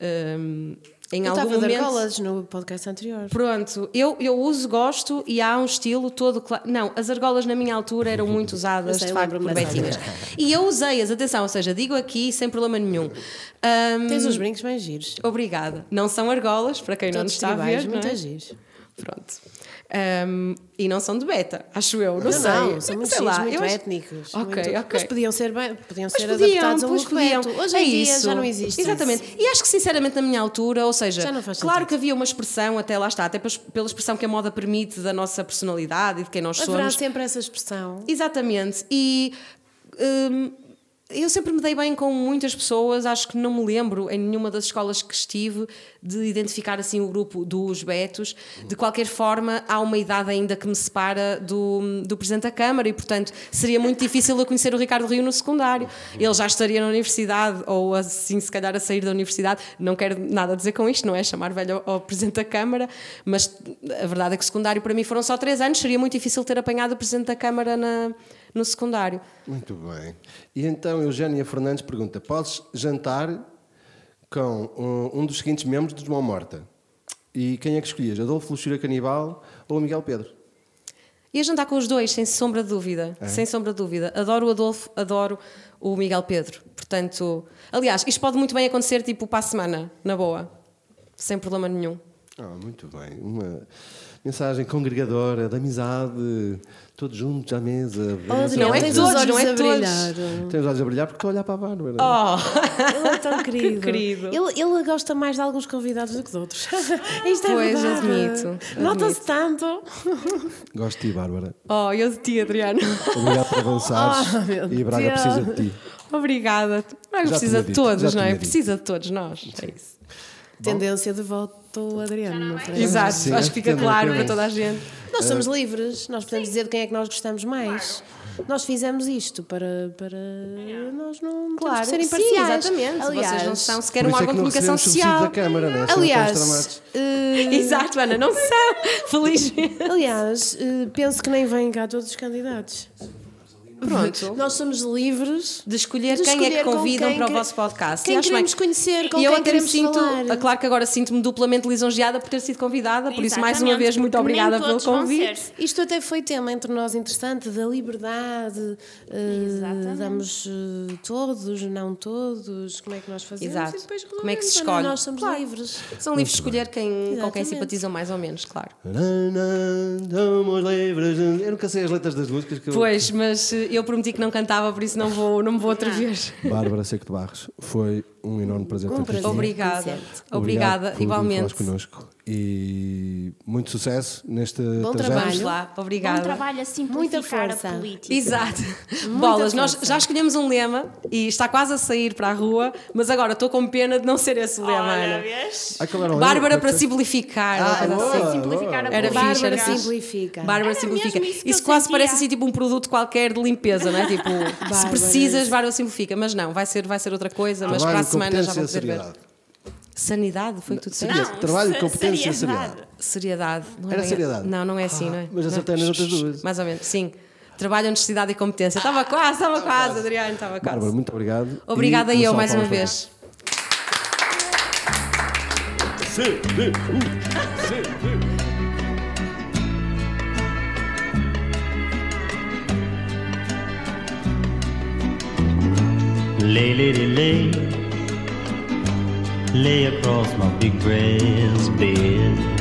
*laughs* hum, em Eu algum estava momento. argolas no podcast anterior. Pronto, eu, eu uso, gosto e há um estilo todo claro. Não, as argolas na minha altura eram muito *laughs* usadas, sei, de facto, por betinhas. E eu usei-as, atenção, ou seja, digo aqui sem problema nenhum. Hum, Tens uns brincos bem giros. Obrigada. Não são argolas, para quem não nos Todos está a ver. muito não é? giros. Pronto. Um, e não são de beta, acho eu, não, Não, sei. não, são muito sei lá, muito acho- étnicos. Ok, muito- ok. Mas podiam ser, bem, podiam Mas ser podiam, adaptados a um look podiam. beto. Hoje é em dia isso. já não existe Exatamente. isso. E acho que sinceramente na minha altura, ou seja, claro sentido. que havia uma expressão, até lá está, até pela- expressão que a moda permite da nossa personalidade e de quem nós Haverá somos. sempre essa expressão. Exatamente. E hum, eu sempre me dei bem com muitas pessoas, acho que não me lembro em nenhuma das escolas que estive de identificar assim o grupo dos Betos. De qualquer forma, há uma idade ainda que me separa do, do Presidente da Câmara e, portanto, seria muito difícil eu conhecer o Ricardo Rio no secundário. Ele já estaria na universidade ou assim, se calhar, a sair da universidade. Não quero nada dizer com isto, não é chamar velho ao, ao Presidente da Câmara, mas a verdade é que secundário para mim foram só três anos, seria muito difícil ter apanhado o Presidente da Câmara na, no secundário. Muito bem. E então, Eugénia Fernandes pergunta: Podes jantar com um, um dos seguintes membros dos Mão Morta? E quem é que escolhias? Adolfo Luxúria Canibal ou Miguel Pedro? Ia jantar com os dois, sem sombra de dúvida. Sem sombra de dúvida. Adoro o Adolfo, adoro o Miguel Pedro. Portanto, aliás, isto pode muito bem acontecer tipo para a semana, na boa. Sem problema nenhum. Ah, muito bem. Uma mensagem congregadora, de amizade, todos juntos à mesa. Oh, Não é tens todos, os olhos não é a todos. brilhar. Tens os olhos a brilhar porque estou a olhar para a Bárbara. Oh, Ele é tão querido. querido. Ele, ele gosta mais de alguns convidados do que de outros. *laughs* Isto é Pois, verdade. admito, Nota-se tanto. Gosto de ti, Bárbara. oh, eu de ti, Adriano. Obrigado por avançares. *laughs* Oh, e Braga Deus. precisa de ti. Obrigada. Braga Já precisa de todos, não é? Precisa de todos nós. É isso. Tendência de voto Adriano? Exato, Sim, acho que fica claro para toda a gente. Nós somos livres, nós podemos dizer de quem é que nós gostamos mais. Nós fizemos isto para, para nós não Claro, temos que ser sim, imparciais. exatamente. Aliás, Vocês não são sequer um é órgão que de comunicação social. da Câmara, né? Aliás, eh, Exato, Ana, não são. *laughs* Felizmente. aliás, eh, penso que nem vêm cá todos os candidatos. Pronto. *laughs* Nós somos livres de escolher de quem é que convidam quem para o vosso podcast. quem E bem. queremos conhecer, com e eu quem até me queremos sinto, falar. claro que agora sinto-me duplamente lisonjeada por ter sido convidada, por isso mais uma vez muito obrigada pelo convite. Isto até foi tema entre nós interessante, da liberdade, Exatamente. damos eh, todos, não todos, como é que nós fazemos Exato. e depois Como é que se escolhe? Nós somos Claro. livres. São livres de escolher quem, com quem simpatizam mais ou menos, claro. Somos livres. Eu nunca sei as letras das músicas que eu... Pois, mas eh, eu prometi que não cantava, por isso não, vou, não me vou atrever. Bárbara Seco de Barros, foi um enorme prazer Um ter prazer. Obrigada. Vicente. Obrigada, por igualmente. connosco. E muito sucesso neste Bom trajeto. trabalho. Vamos lá, Bom obrigada. trabalho a simplificar Muita a política. Exato. Bolas, nós força. já escolhemos um lema e está quase a sair para a rua, mas agora estou com pena de não ser esse lema, Olha, Ana. Ah, Bárbara para simplificar. Ah, era boa, assim. boa. simplificar a Era política. fixe, era Bárbara simplifica. Bárbara Era simplifica. isso Isso quase sentia. parece assim tipo um produto qualquer de limpeza, não é? Tipo, se Bárbara. precisas, Bárbara simplifica. Mas não, vai ser, vai ser outra coisa, mas Trabalho, para a semana já competência vou poder ver. seriedade. Sanidade, foi o que tu disseste? Não. Trabalho, competência e seriedade. seriedade. Seriedade. Não é Era bem- seriedade? Não, não é assim, Ah, não é? mas é? acertei nas outras duas. Mais ou menos, sim. Trabalho, honestidade e competência. Estava quase, estava quase, Adriano, estava quase. Bárbara, muito obrigado. Obrigada E eu uma mais salva uma de vez. Lay, lady, lay, lay across my big brass bed.